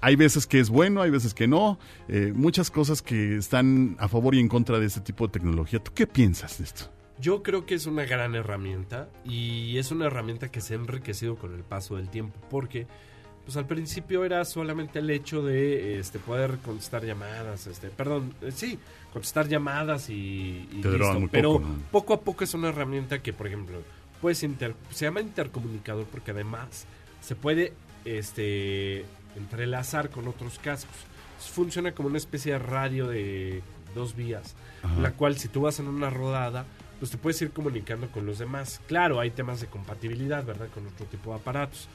hay veces que es bueno, hay veces que no. Eh, muchas cosas que están a favor y en contra de este tipo de tecnología. ¿Tú qué piensas de esto? Yo creo que es una gran herramienta y es una herramienta que se ha enriquecido con el paso del tiempo porque pues al principio era solamente el hecho de este poder contestar llamadas, este, perdón, eh, sí, contestar llamadas y, y listo. pero poco, ¿no? poco a poco es una herramienta que, por ejemplo, puedes inter- se llama intercomunicador porque además se puede este entrelazar con otros cascos. Funciona como una especie de radio de dos vías, la cual si tú vas en una rodada, pues te puedes ir comunicando con los demás. Claro, hay temas de compatibilidad, ¿verdad? Con otro tipo de aparatos.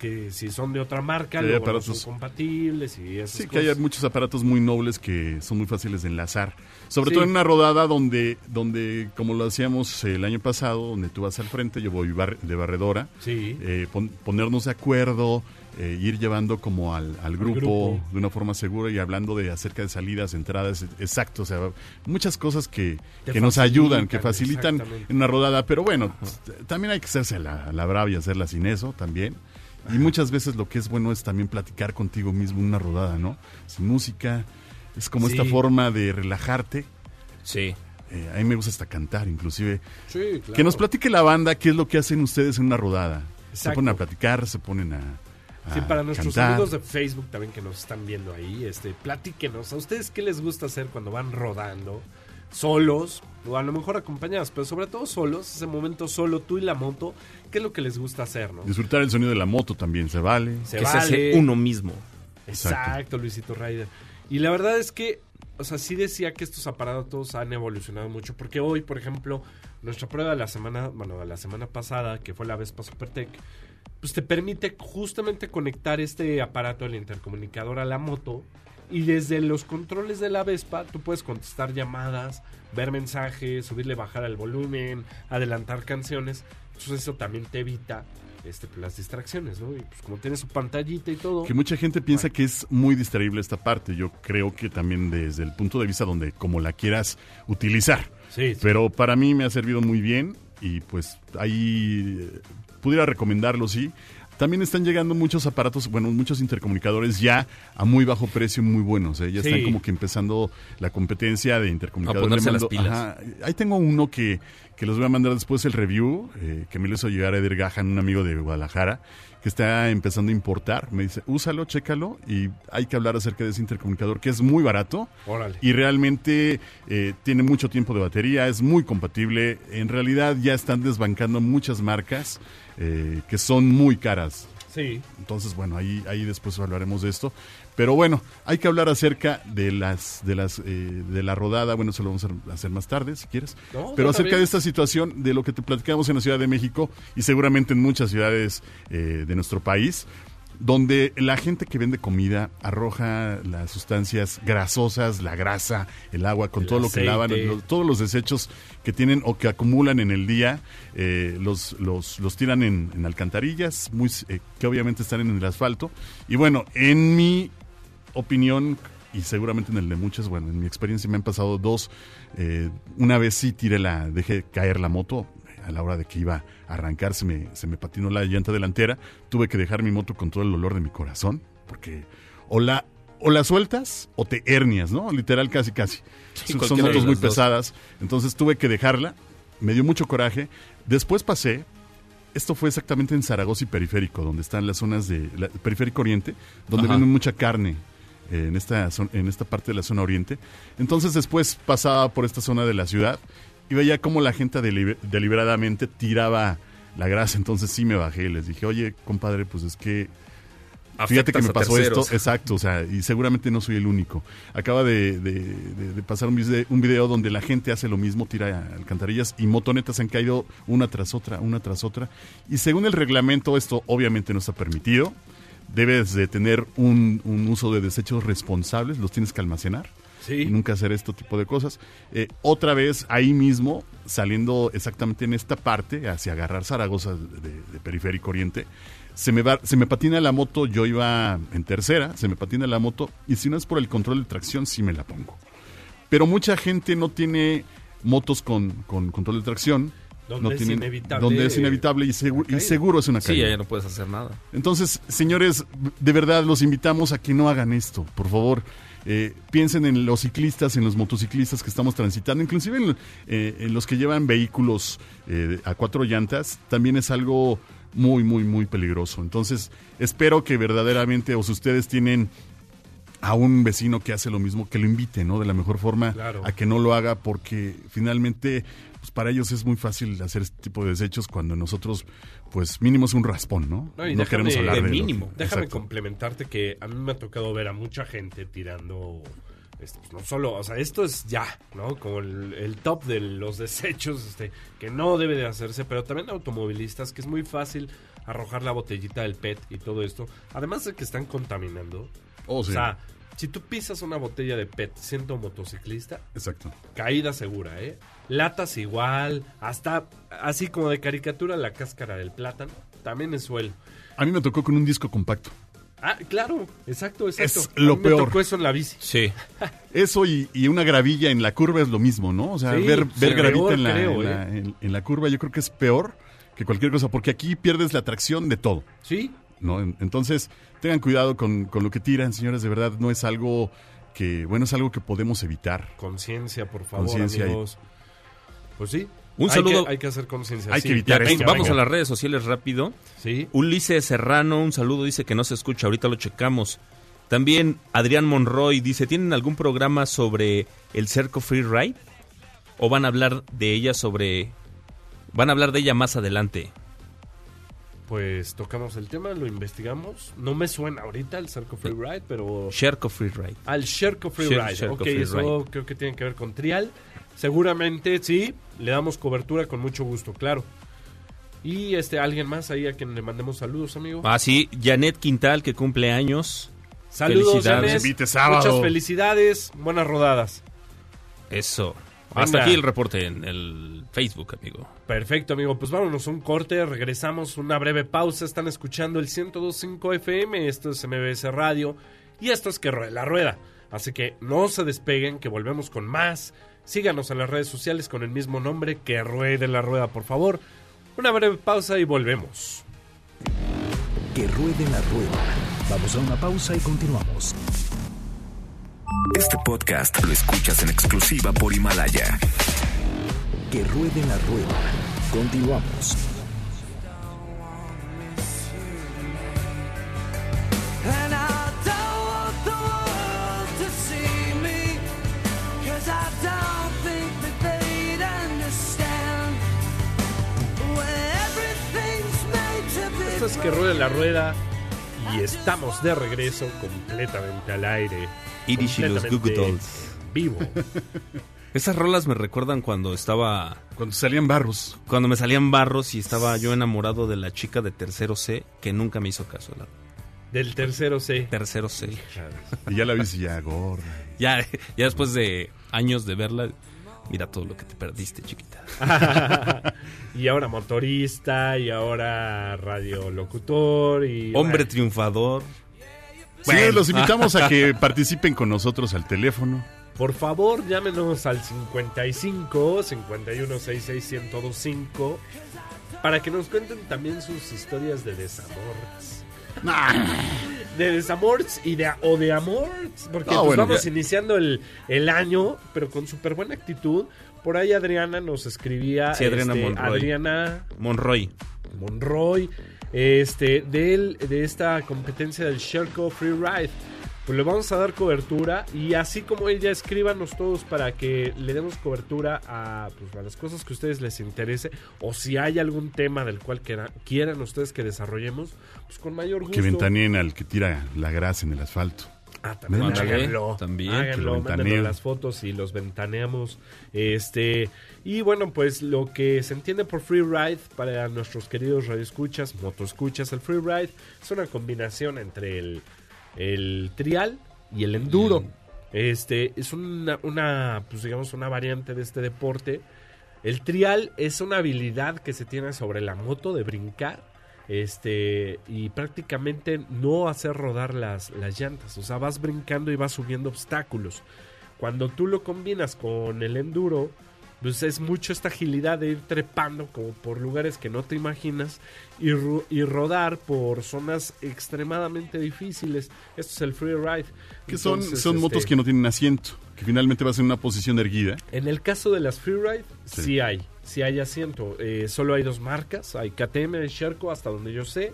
Que si son de otra marca, luego no aparatos- son compatibles y esas Sí, que hay muchos aparatos muy nobles que son muy fáciles de enlazar. Sobre Sí. todo en una rodada donde, donde, como lo hacíamos el año pasado, donde tú vas al frente, yo voy bar- de barredora, Sí. eh, pon- ponernos de acuerdo, eh, ir llevando como al, al grupo, grupo. de una forma segura y hablando de acerca de salidas, entradas, e- exacto, o sea, muchas cosas que, que nos ayudan, que facilitan en una rodada, pero bueno, también hay que hacerse a la, la brava y hacerla sin eso también. Y muchas veces lo que es bueno es también platicar contigo mismo en una rodada, ¿no? Sin música, es como Sí. esta forma de relajarte. Sí. Eh, a mí me gusta hasta cantar, inclusive. Sí, claro. Que nos platique la banda qué es lo que hacen ustedes en una rodada. Se Exacto. ponen a platicar, se ponen a, a Sí, para nuestros cantar. amigos de Facebook también que nos están viendo ahí, este, platíquenos, ¿a ustedes qué les gusta hacer cuando van rodando? Solos, o a lo mejor acompañados, pero sobre todo solos, ese momento solo, tú y la moto, ¿qué es lo que les gusta hacer, no? Disfrutar el sonido de la moto también se vale. Se que se vale. hace uno mismo. Exacto, Luisito Ryder. Y la verdad es que, o sea, sí decía que estos aparatos han evolucionado mucho, porque hoy, por ejemplo, nuestra prueba de la semana, bueno, de la semana pasada, que fue la Vespa Supertech, pues te permite justamente conectar este aparato, el intercomunicador a la moto, y desde los controles de la Vespa tú puedes contestar llamadas, ver mensajes, subirle, bajar el volumen, adelantar canciones. Entonces eso también te evita este, pues, las distracciones, ¿no? Y pues como tienes su pantallita y todo. Que mucha gente piensa que es muy distraíble esta parte. Yo creo que también desde el punto de vista donde como la quieras utilizar. Sí, sí. Pero para mí me ha servido muy bien y pues ahí eh, pudiera recomendarlo, sí. También están llegando muchos aparatos, bueno, muchos intercomunicadores ya a muy bajo precio, muy buenos. ¿eh? Ya están Sí. como que empezando la competencia de intercomunicadores. A ponerse Le las mando- pilas. Ajá. Ahí tengo uno que, que los voy a mandar después el review, eh, que me lo hizo llegar Eder Gajan, un amigo de Guadalajara, que está empezando a importar. Me dice, úsalo, chécalo, y hay que hablar acerca de ese intercomunicador, que es muy barato. Órale. Y realmente eh, tiene mucho tiempo de batería, es muy compatible. En realidad ya están desbancando muchas marcas eh, que son muy caras. Sí. Entonces, bueno, ahí, ahí después hablaremos de esto. Pero bueno, hay que hablar acerca de las de las eh, de la rodada. Bueno, eso lo vamos a hacer más tarde, si quieres. No, Pero acerca bien. de esta situación, de lo que te platicamos en la Ciudad de México y seguramente en muchas ciudades eh, de nuestro país, donde la gente que vende comida arroja las sustancias grasosas, la grasa, el agua, con El todo lo que lavan, todos los desechos que tienen o que acumulan en el día, eh, los, los, los tiran en, en alcantarillas, muy, eh, que obviamente están en el asfalto. Y bueno, en mi opinión, y seguramente en el de muchos, bueno, en mi experiencia me han pasado dos. eh, una vez sí tiré la, dejé caer la moto. A la hora de que iba a arrancar, se me, se me patinó la llanta delantera. Tuve que dejar mi moto con todo el olor de mi corazón. Porque o la, o la sueltas o te hernias, ¿no? Literal, casi, casi. Sí, Son- motos muy dos. pesadas. Entonces tuve que dejarla. Me dio mucho coraje. Después pasé. Esto fue exactamente en Zaragoza y Periférico, donde están las zonas de la- Periférico Oriente, donde Ajá. venden mucha carne eh, en esta, en esta parte de la zona oriente. Entonces después pasaba por esta zona de la ciudad y veía cómo la gente delibe- deliberadamente tiraba la grasa. Entonces sí me bajé y les dije, oye, compadre, pues es que Fíjate que me pasó terceros. esto, exacto, o sea, y seguramente no soy el único. Acaba de, de- de- de pasar un video, un video donde la gente hace lo mismo, tira alcantarillas y motonetas han caído una tras otra, una tras otra. Y según el reglamento, esto obviamente no está permitido. Debes de tener un, un uso de desechos responsables, los tienes que almacenar Sí. y nunca hacer este tipo de cosas. Eh, otra vez ahí mismo, saliendo exactamente en esta parte, hacia agarrar Zaragoza de, de Periférico Oriente, se me, va, se me patina la moto, yo iba en tercera, se me patina la moto y si no es por el control de tracción, sí me la pongo. Pero mucha gente no tiene motos con, con control de tracción. Donde no es tienen- inevitable, Donde es inevitable y, segu- y seguro es una Sí, caída. ya no puedes hacer nada. Entonces, señores, de verdad los invitamos a que no hagan esto, por favor. Eh, piensen en los ciclistas, en los motociclistas que estamos transitando, inclusive en, eh, en los que llevan vehículos eh, a cuatro llantas, también es algo muy, muy, muy peligroso. Entonces, espero que verdaderamente, o si ustedes tienen a un vecino que hace lo mismo, que lo invite, ¿no? De la mejor forma Claro. a que no lo haga, porque finalmente, pues para ellos es muy fácil hacer este tipo de desechos cuando nosotros, pues mínimo es un raspón, ¿no? No, y no déjame- queremos hablar de de, lo mínimo. que- Déjame Exacto. complementarte que a mí me ha tocado ver a mucha gente tirando. este, pues, no solo, o sea, esto es ya, ¿no? Como el, el top de los desechos, este, que no debe de hacerse, pero también automovilistas, que es muy fácil arrojar la botellita del PET y todo esto. Además de que están contaminando. Oh, sí. O sea, si tú pisas una botella de PET siendo motociclista, Exacto. caída segura, ¿eh? Latas igual, hasta así como de caricatura la cáscara del plátano, también es suelo. A mí me tocó con un disco compacto. Ah, claro, exacto, exacto. Es A mí lo me peor. tocó eso en la bici. Sí. Eso y, y una gravilla en la curva es lo mismo, ¿no? O sea, Sí, ver, gravita peor, en la, creo, en, la, ¿eh? en- en la curva yo creo que es peor que cualquier cosa, porque aquí pierdes la atracción de todo. Sí, ¿no? En- Entonces, tengan cuidado con, con lo que tiran, señores, de verdad, no es algo que, bueno, es algo que podemos evitar. conciencia, por favor, Conciencia y- amigos. Pues sí. Un hay saludo- Que, hay que hacer conciencia. Hay sí. que evitar esto. vamos venga. a las redes sociales rápido. Sí. Ulises Serrano, un saludo, dice que no se escucha, ahorita lo checamos. También Adrián Monroy dice, ¿tienen algún programa sobre el Cerco Free Ride? ¿O van a hablar de ella sobre... Van a hablar de ella más adelante? Pues tocamos el tema, lo investigamos. No me suena ahorita el Cerco Free Ride, pero... Cerco Free Ride. Al Sherco Free Sher- Ride. Sherco ok, Free eso Ride. creo que tiene que ver con Trial. Seguramente sí, le damos cobertura con mucho gusto, claro. Y este, alguien más ahí a quien le mandemos saludos, amigo. Ah, sí, Janet Quintal, que cumple años. Saludos, felicidades. Janet. Invite sábado. Muchas felicidades, buenas rodadas. Eso. Venga. Hasta aquí el reporte en el Facebook, amigo. Perfecto, amigo. Pues vámonos a un corte, regresamos, una breve pausa. Están escuchando el 1025 FM, esto es MBS Radio y esto es Que Ruede la Rueda. Así que no se despeguen, que volvemos con más. Síganos en las redes sociales con el mismo nombre, Que Ruede la Rueda, por favor. Una breve pausa y volvemos. Que ruede la rueda. Vamos a una pausa y continuamos. Este podcast lo escuchas en exclusiva por Himalaya. Que ruede la rueda. Continuamos. Esto es que ruede la rueda y estamos de regreso completamente al aire. Irish y los Dolls. Vivo. Esas rolas me recuerdan cuando estaba. Cuando salían barros. Cuando me salían barros y estaba yo enamorado de la chica de tercero C que nunca me hizo caso. La Del tercero C. tercero C. Y ya la viste ya gorda. Ya, ya después de años de verla, mira todo lo que te perdiste, chiquita. y ahora motorista, y ahora radiolocutor, y... Hombre triunfador. Sí, los invitamos a que participen con nosotros al teléfono. Por favor, llámenos al 55 51 66 1025 para que nos cuenten también sus historias de desamores. De desamores y de, o de amores, porque No, pues bueno, vamos ya- iniciando el, el año, pero con súper buena actitud. Por ahí Adriana nos escribía. Sí, Adriana este, Monroy. Adriana Monroy. Monroy, este, de, él- de esta competencia del Sherco Free Ride. Pues le vamos a dar cobertura y así como ella, escríbanos todos para que le demos cobertura a, pues, a las cosas que a ustedes les interese o si hay algún tema del cual quiera- quieran ustedes que desarrollemos, pues con mayor gusto. Que ventaneen al que tira la grasa en el asfalto. Ah, también Ándale, háganlo. también, Háganlo, que lo mándenos ventaneen. las fotos y los ventaneamos. Este, y bueno, pues lo que se entiende por free ride para nuestros queridos radioescuchas, motoescuchas, el free ride es una combinación entre el, el trial y el enduro. Este, es una, una, pues digamos, una variante de este deporte. El trial es una habilidad que se tiene sobre la moto de brincar este y prácticamente no hacer rodar las, las llantas. O sea, vas brincando y vas subiendo obstáculos. Cuando tú lo combinas con el enduro, pues es mucho esta agilidad de ir trepando como por lugares que no te imaginas y, y rodar por zonas extremadamente difíciles. Esto es el free ride. Que son, son motos este, que no tienen asiento. Que finalmente vas en una posición erguida. en el caso de las freeride, sí, Sí. hay. Sí hay asiento. Eh, solo hay dos marcas. Hay KTM y Sherco, hasta donde yo sé.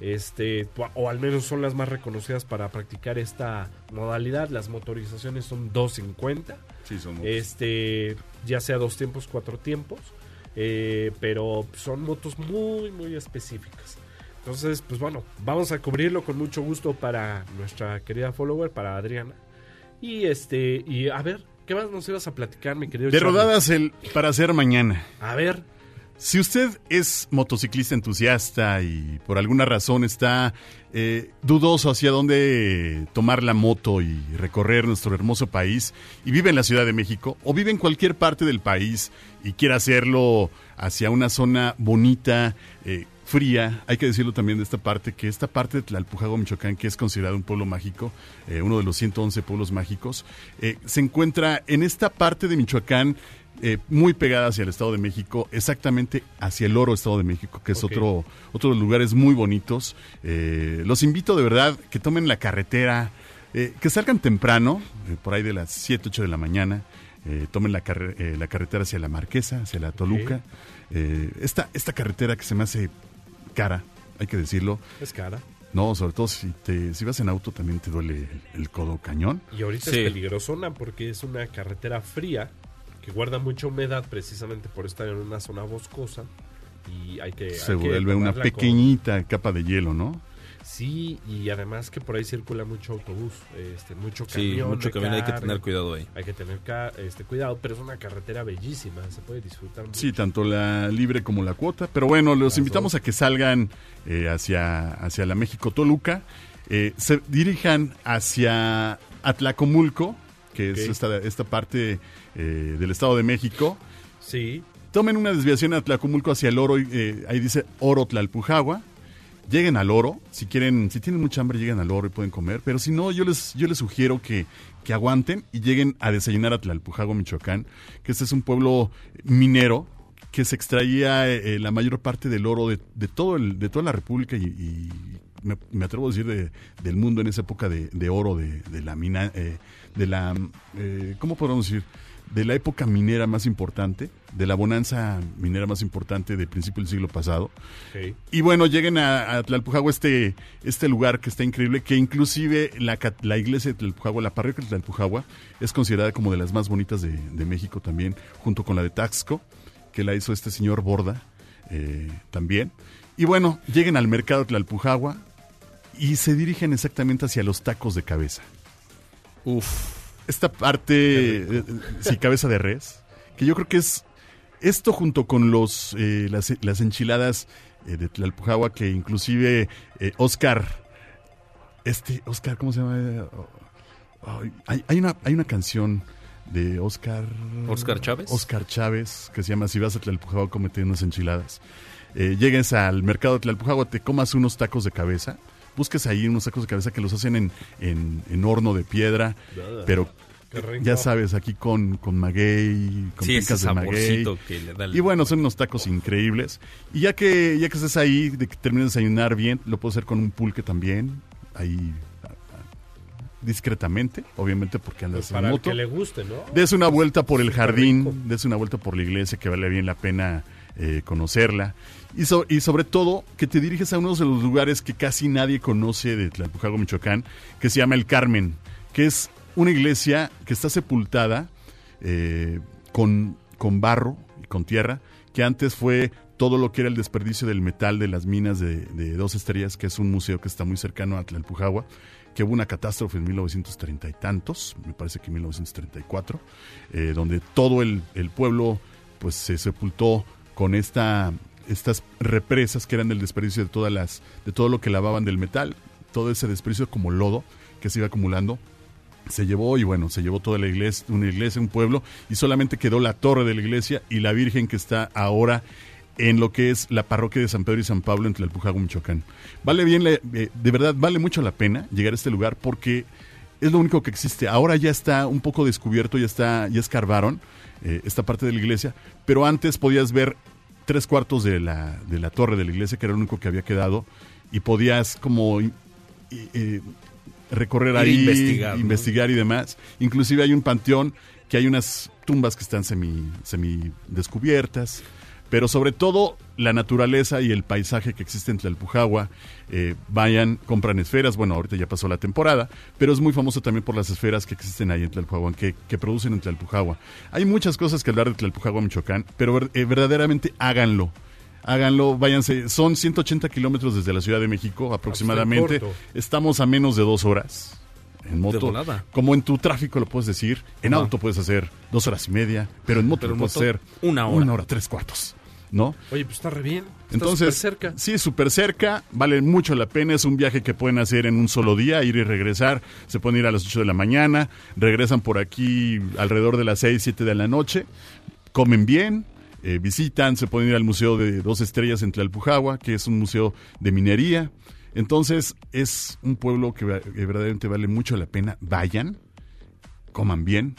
Este, o- o al menos son las más reconocidas para practicar esta modalidad. Las motorizaciones son 250. Sí, son Este, ya sea dos tiempos, cuatro tiempos. eh, pero son motos muy, muy específicas. Entonces, pues bueno, vamos a cubrirlo con mucho gusto para nuestra querida follower, para Adriana. Y este, y a ver, ¿qué más nos ibas a platicar, mi querido De Charlie? rodadas el para hacer mañana. A ver, Si usted es motociclista entusiasta y por alguna razón está eh, dudoso hacia dónde tomar la moto y recorrer nuestro hermoso país y vive en la Ciudad de México o vive en cualquier parte del país y quiere hacerlo hacia una zona bonita, eh, fría, hay que decirlo también de esta parte, que esta parte de Tlalpujago, Michoacán, que es considerado un pueblo mágico, eh, uno de los 111 pueblos mágicos, eh, se encuentra en esta parte de Michoacán eh, muy pegada hacia el Estado de México, exactamente hacia el Oro Estado de México, que es otro, otro de los lugares muy bonitos. Eh, los invito de verdad que tomen la carretera, eh, que salgan temprano, por ahí de las 7, 8 de la mañana, tomen la, la carretera hacia la Marquesa, hacia la Toluca. Esta, esta carretera que se me hace cara, hay que decirlo. es cara. No, sobre todo si, te, si vas en auto también te duele el, el codo cañón. Y ahorita Sí. es peligrosona porque es una carretera fría que guarda mucha humedad precisamente por estar en una zona boscosa. Y hay que. Se hay que vuelve una con- pequeñita capa de hielo, ¿no? Sí, y además que por ahí circula mucho autobús, este, mucho Sí, camión. mucho camión, hay que tener cuidado ahí. Hay que tener este, cuidado, pero es una carretera bellísima, se puede disfrutar mucho. Sí, tanto la libre como la cuota. Pero bueno, los Las invitamos dos. a que salgan eh, hacia, hacia la México Toluca, eh, se dirijan hacia Atlacomulco, que es esta, esta parte eh, del Estado de México. Sí, Tomen una desviación a Atlacomulco hacia el oro, eh, ahí dice Oro Tlalpujagua. Lleguen al oro, si quieren, si tienen mucha hambre, lleguen al oro y pueden comer. Pero si no, yo les, yo les sugiero que, que aguanten y lleguen a desayunar a Tlalpujagua, Michoacán, que este es un pueblo minero que se extraía eh, la mayor parte del oro de, de todo el, de toda la República y, me, atrevo a decir, de- del mundo en esa época de, de oro, de, de la mina, eh, de la, eh, ¿cómo podemos decir? De la época minera más importante, de la bonanza minera más importante de principio del siglo pasado. Y bueno, lleguen a, a Tlalpujagua, este, este lugar que está increíble, que inclusive la, la iglesia de Tlalpujagua, la parroquia de Tlalpujagua, es considerada como de las más bonitas de, de México también, junto con la de Taxco, que la hizo este señor Borda eh, también. Y bueno, lleguen al mercado de Tlalpujagua y se dirigen exactamente hacia los tacos de cabeza. Uf. Esta parte, eh, sí, cabeza de res, que yo creo que es esto junto con los eh, las, las enchiladas eh, de Tlalpujagua, que inclusive eh, Oscar, este, Oscar, ¿cómo se llama? Ay, hay, hay una, hay una canción de Oscar... ¿Oscar Chávez? Oscar Chávez, que se llama Si vas a Tlalpujagua, cómete unas enchiladas. Eh, llegues al mercado de Tlalpujagua, te comas unos tacos de cabeza, busques ahí unos tacos de cabeza que los hacen en, en, en horno de piedra, pero ya sabes, aquí con, con maguey, con Sí, ese picas de maguey. que le da el... Y bueno, son unos tacos increíbles. Y ya que ya que estés ahí, de que termines de desayunar bien, lo puedo hacer con un pulque también, ahí discretamente, obviamente porque andas Pues en para el moto. que le guste, ¿no? Des una vuelta por el jardín, des una vuelta por la iglesia, que vale bien la pena eh, conocerla. Y, so- y sobre todo, que te diriges a uno de los lugares que casi nadie conoce de Tlalpujagua, Michoacán, que se llama El Carmen, que es una iglesia que está sepultada eh, con, con barro y con tierra, que antes fue todo lo que era el desperdicio del metal de las minas de, Dos Estrellas, que es un museo que está muy cercano a Tlalpujagua, que hubo una catástrofe en 1930 y tantos, me parece que en 1934, eh, donde todo el, el pueblo pues se sepultó con esta estas represas que eran del desperdicio de todas las de todo lo que lavaban del metal, todo ese desperdicio como lodo que se iba acumulando se llevó y bueno, se llevó toda la iglesia, una iglesia, un pueblo, y solamente quedó la torre de la iglesia y la Virgen que está ahora en lo que es la parroquia de San Pedro y San Pablo en Tlalpujagua, Michoacán. Vale bien, eh, de verdad, vale mucho la pena llegar a este lugar porque es lo único que existe. Ahora ya está un poco descubierto, ya está, ya escarbaron eh, esta parte de la iglesia, pero antes podías ver tres cuartos de la, de la torre de la iglesia, que era lo único que había quedado, y podías como eh, recorrer Ir ahí, investigar, ¿no? investigar y demás. Inclusive hay un panteón que hay unas tumbas que están semi, semi descubiertas. Pero sobre todo la naturaleza y el paisaje que existe en Tlalpujagua. Eh, vayan, compran esferas. Bueno, ahorita ya pasó la temporada, pero es muy famoso también por las esferas que existen ahí en Tlalpujagua, que, que producen en Tlalpujagua. Hay muchas cosas que hablar de Tlalpujagua, Michoacán, pero eh, verdaderamente háganlo. Háganlo, váyanse. Son 180 kilómetros desde la Ciudad de México aproximadamente. Estamos a menos de dos horas en moto. Como en tu tráfico lo puedes decir. En auto puedes hacer dos horas y media, pero en moto Pero lo puedes moto, hacer una hora. Una hora, tres cuartos. ¿No? Oye, pues está re bien. Está Entonces, súper cerca. sí, súper cerca, vale mucho la pena, es un viaje que pueden hacer en un solo día, ir y regresar, se pueden ir a las 8 de la mañana, regresan por aquí alrededor de las 6, 7 de la noche, comen bien, eh, visitan, se pueden ir al Museo de Dos Estrellas en Tlalpujagua, que es un museo de minería. Entonces, es un pueblo que verdaderamente vale mucho la pena, vayan, coman bien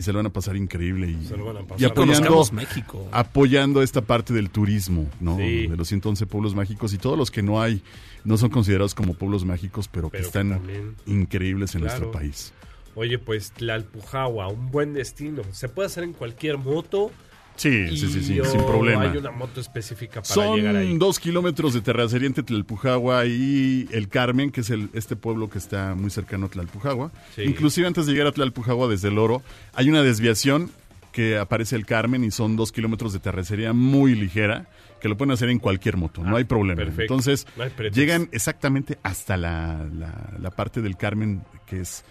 y se lo van a pasar increíble y, Se lo van a pasar. y apoyando México. apoyando esta parte del turismo, ¿no? Sí. De los 111 pueblos mágicos y todos los que no hay, no son considerados como pueblos mágicos, pero, que Pero que están también- increíbles en Claro. nuestro país. Oye, pues Tlalpujagua, un buen destino. Se puede hacer en cualquier moto. Sí, sí, sí, sí, sin problema. Hay una moto específica para llegar ahí. Son dos kilómetros de terracería entre Tlalpujagua y El Carmen, que es el, este pueblo que está muy cercano a Tlalpujagua. Sí. Inclusive antes de llegar a Tlalpujagua desde el Oro, hay una desviación que aparece El Carmen y son dos kilómetros de terracería muy ligera, que lo pueden hacer en cualquier moto, no Ah, hay problema. perfecto. Entonces, No hay pretexto. llegan exactamente hasta la, la- la parte del Carmen, que es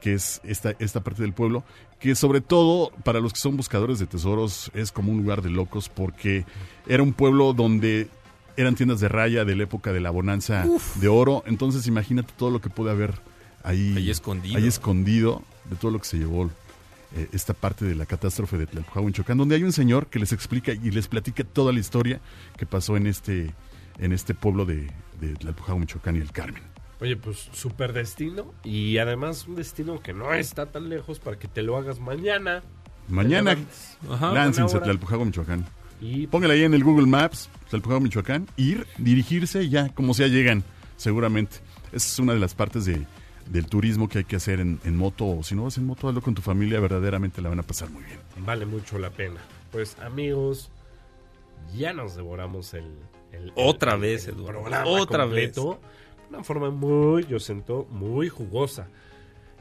que es esta, esta parte del pueblo, que sobre todo para los que son buscadores de tesoros es como un lugar de locos porque era un pueblo donde eran tiendas de raya de la época de la bonanza de oro, entonces imagínate todo lo que puede haber ahí, Ahí escondido. ahí escondido de todo lo que se llevó eh, esta parte de la catástrofe de Tlalpujagua, Michoacán, donde hay un señor que les explica y les platica toda la historia que pasó en este, en este pueblo de, de Michoacán y el Carmen. Oye, pues súper destino. Y además un destino que no está tan lejos para que te lo hagas mañana. Mañana, láncense. Tlalpujagua, Michoacán. Y Póngale ahí en el Google Maps, Tlalpujagua, Michoacán, ir, dirigirse y ya, como sea, llegan. seguramente. Esa es una de las partes de, del turismo que hay que hacer en, en moto. O si no vas en moto, hazlo con tu familia, verdaderamente la van a pasar muy bien. Vale mucho la pena. Pues amigos, ya nos devoramos el... el- Otra el- vez, el Eduardo, programa otra completo. Una forma muy, yo siento, muy jugosa.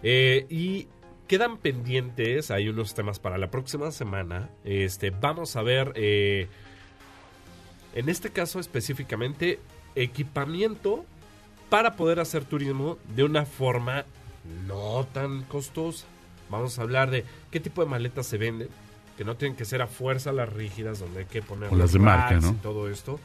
Eh, y quedan pendientes, hay unos temas para la próxima semana. Este, vamos a ver, eh, en este caso específicamente, equipamiento para poder hacer turismo de una forma no tan costosa. Vamos a hablar de qué tipo de maletas se venden, que no tienen que ser a fuerza las rígidas donde hay que poner O las de marca, ¿no? y todo esto.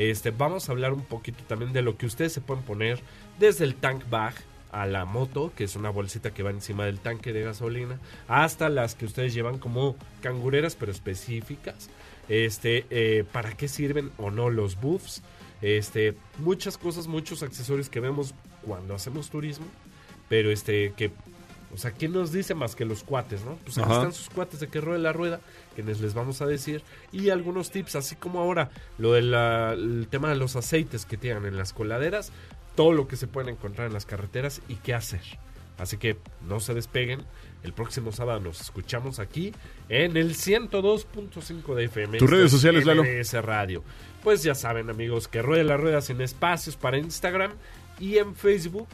Este, vamos a hablar un poquito también de lo que ustedes se pueden poner desde el tank bag a la moto, que es una bolsita que va encima del tanque de gasolina, hasta las que ustedes llevan como cangureras, pero específicas. Este, eh, ¿para qué sirven o no los buffs? Este, muchas cosas, muchos accesorios que vemos cuando hacemos turismo, pero este, que, o sea, ¿quién nos dice más que los cuates, no? Pues aquí Ajá. están sus cuates de que ruede la rueda, quienes les vamos a decir, y algunos tips, así como ahora, lo del tema de los aceites que tienen en las coladeras, todo lo que se pueden encontrar en las carreteras y qué hacer. Así que no se despeguen. El próximo sábado nos escuchamos aquí en el 102.5 de FM. Tus redes sociales, Lalo. MBS Radio. Pues ya saben, amigos, que ruede la rueda sin espacios para Instagram y en Facebook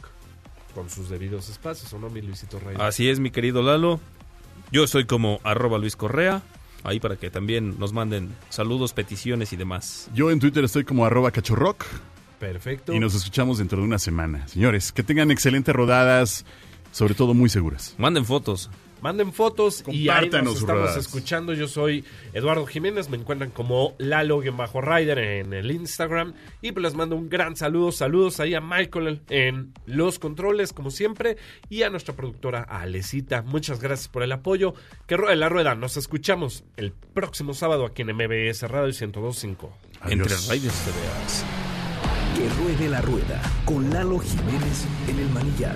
con sus debidos espacios, ¿o no, mi Luisito Reyes? Así es, mi querido Lalo. Yo soy como arroba Luis Correa. Ahí para que también nos manden saludos, peticiones y demás. Yo en Twitter estoy como arroba cachorrock Perfecto. y nos escuchamos dentro de una semana. Señores, que tengan excelentes rodadas, sobre todo muy seguras. Manden fotos. Manden fotos y ahí Compártanos nos estamos escuchando. Yo soy Eduardo Jiménez, me encuentran como Lalo-Rider en el Instagram. Y pues les mando un gran saludo. Saludos ahí a Michael en los controles, como siempre. Y a nuestra productora Alecita. Muchas gracias por el apoyo. Que ruede la rueda. Nos escuchamos el próximo sábado aquí en MBS Radio 1025. Entre te veas. Que ruede la rueda con Lalo Jiménez en el manillar.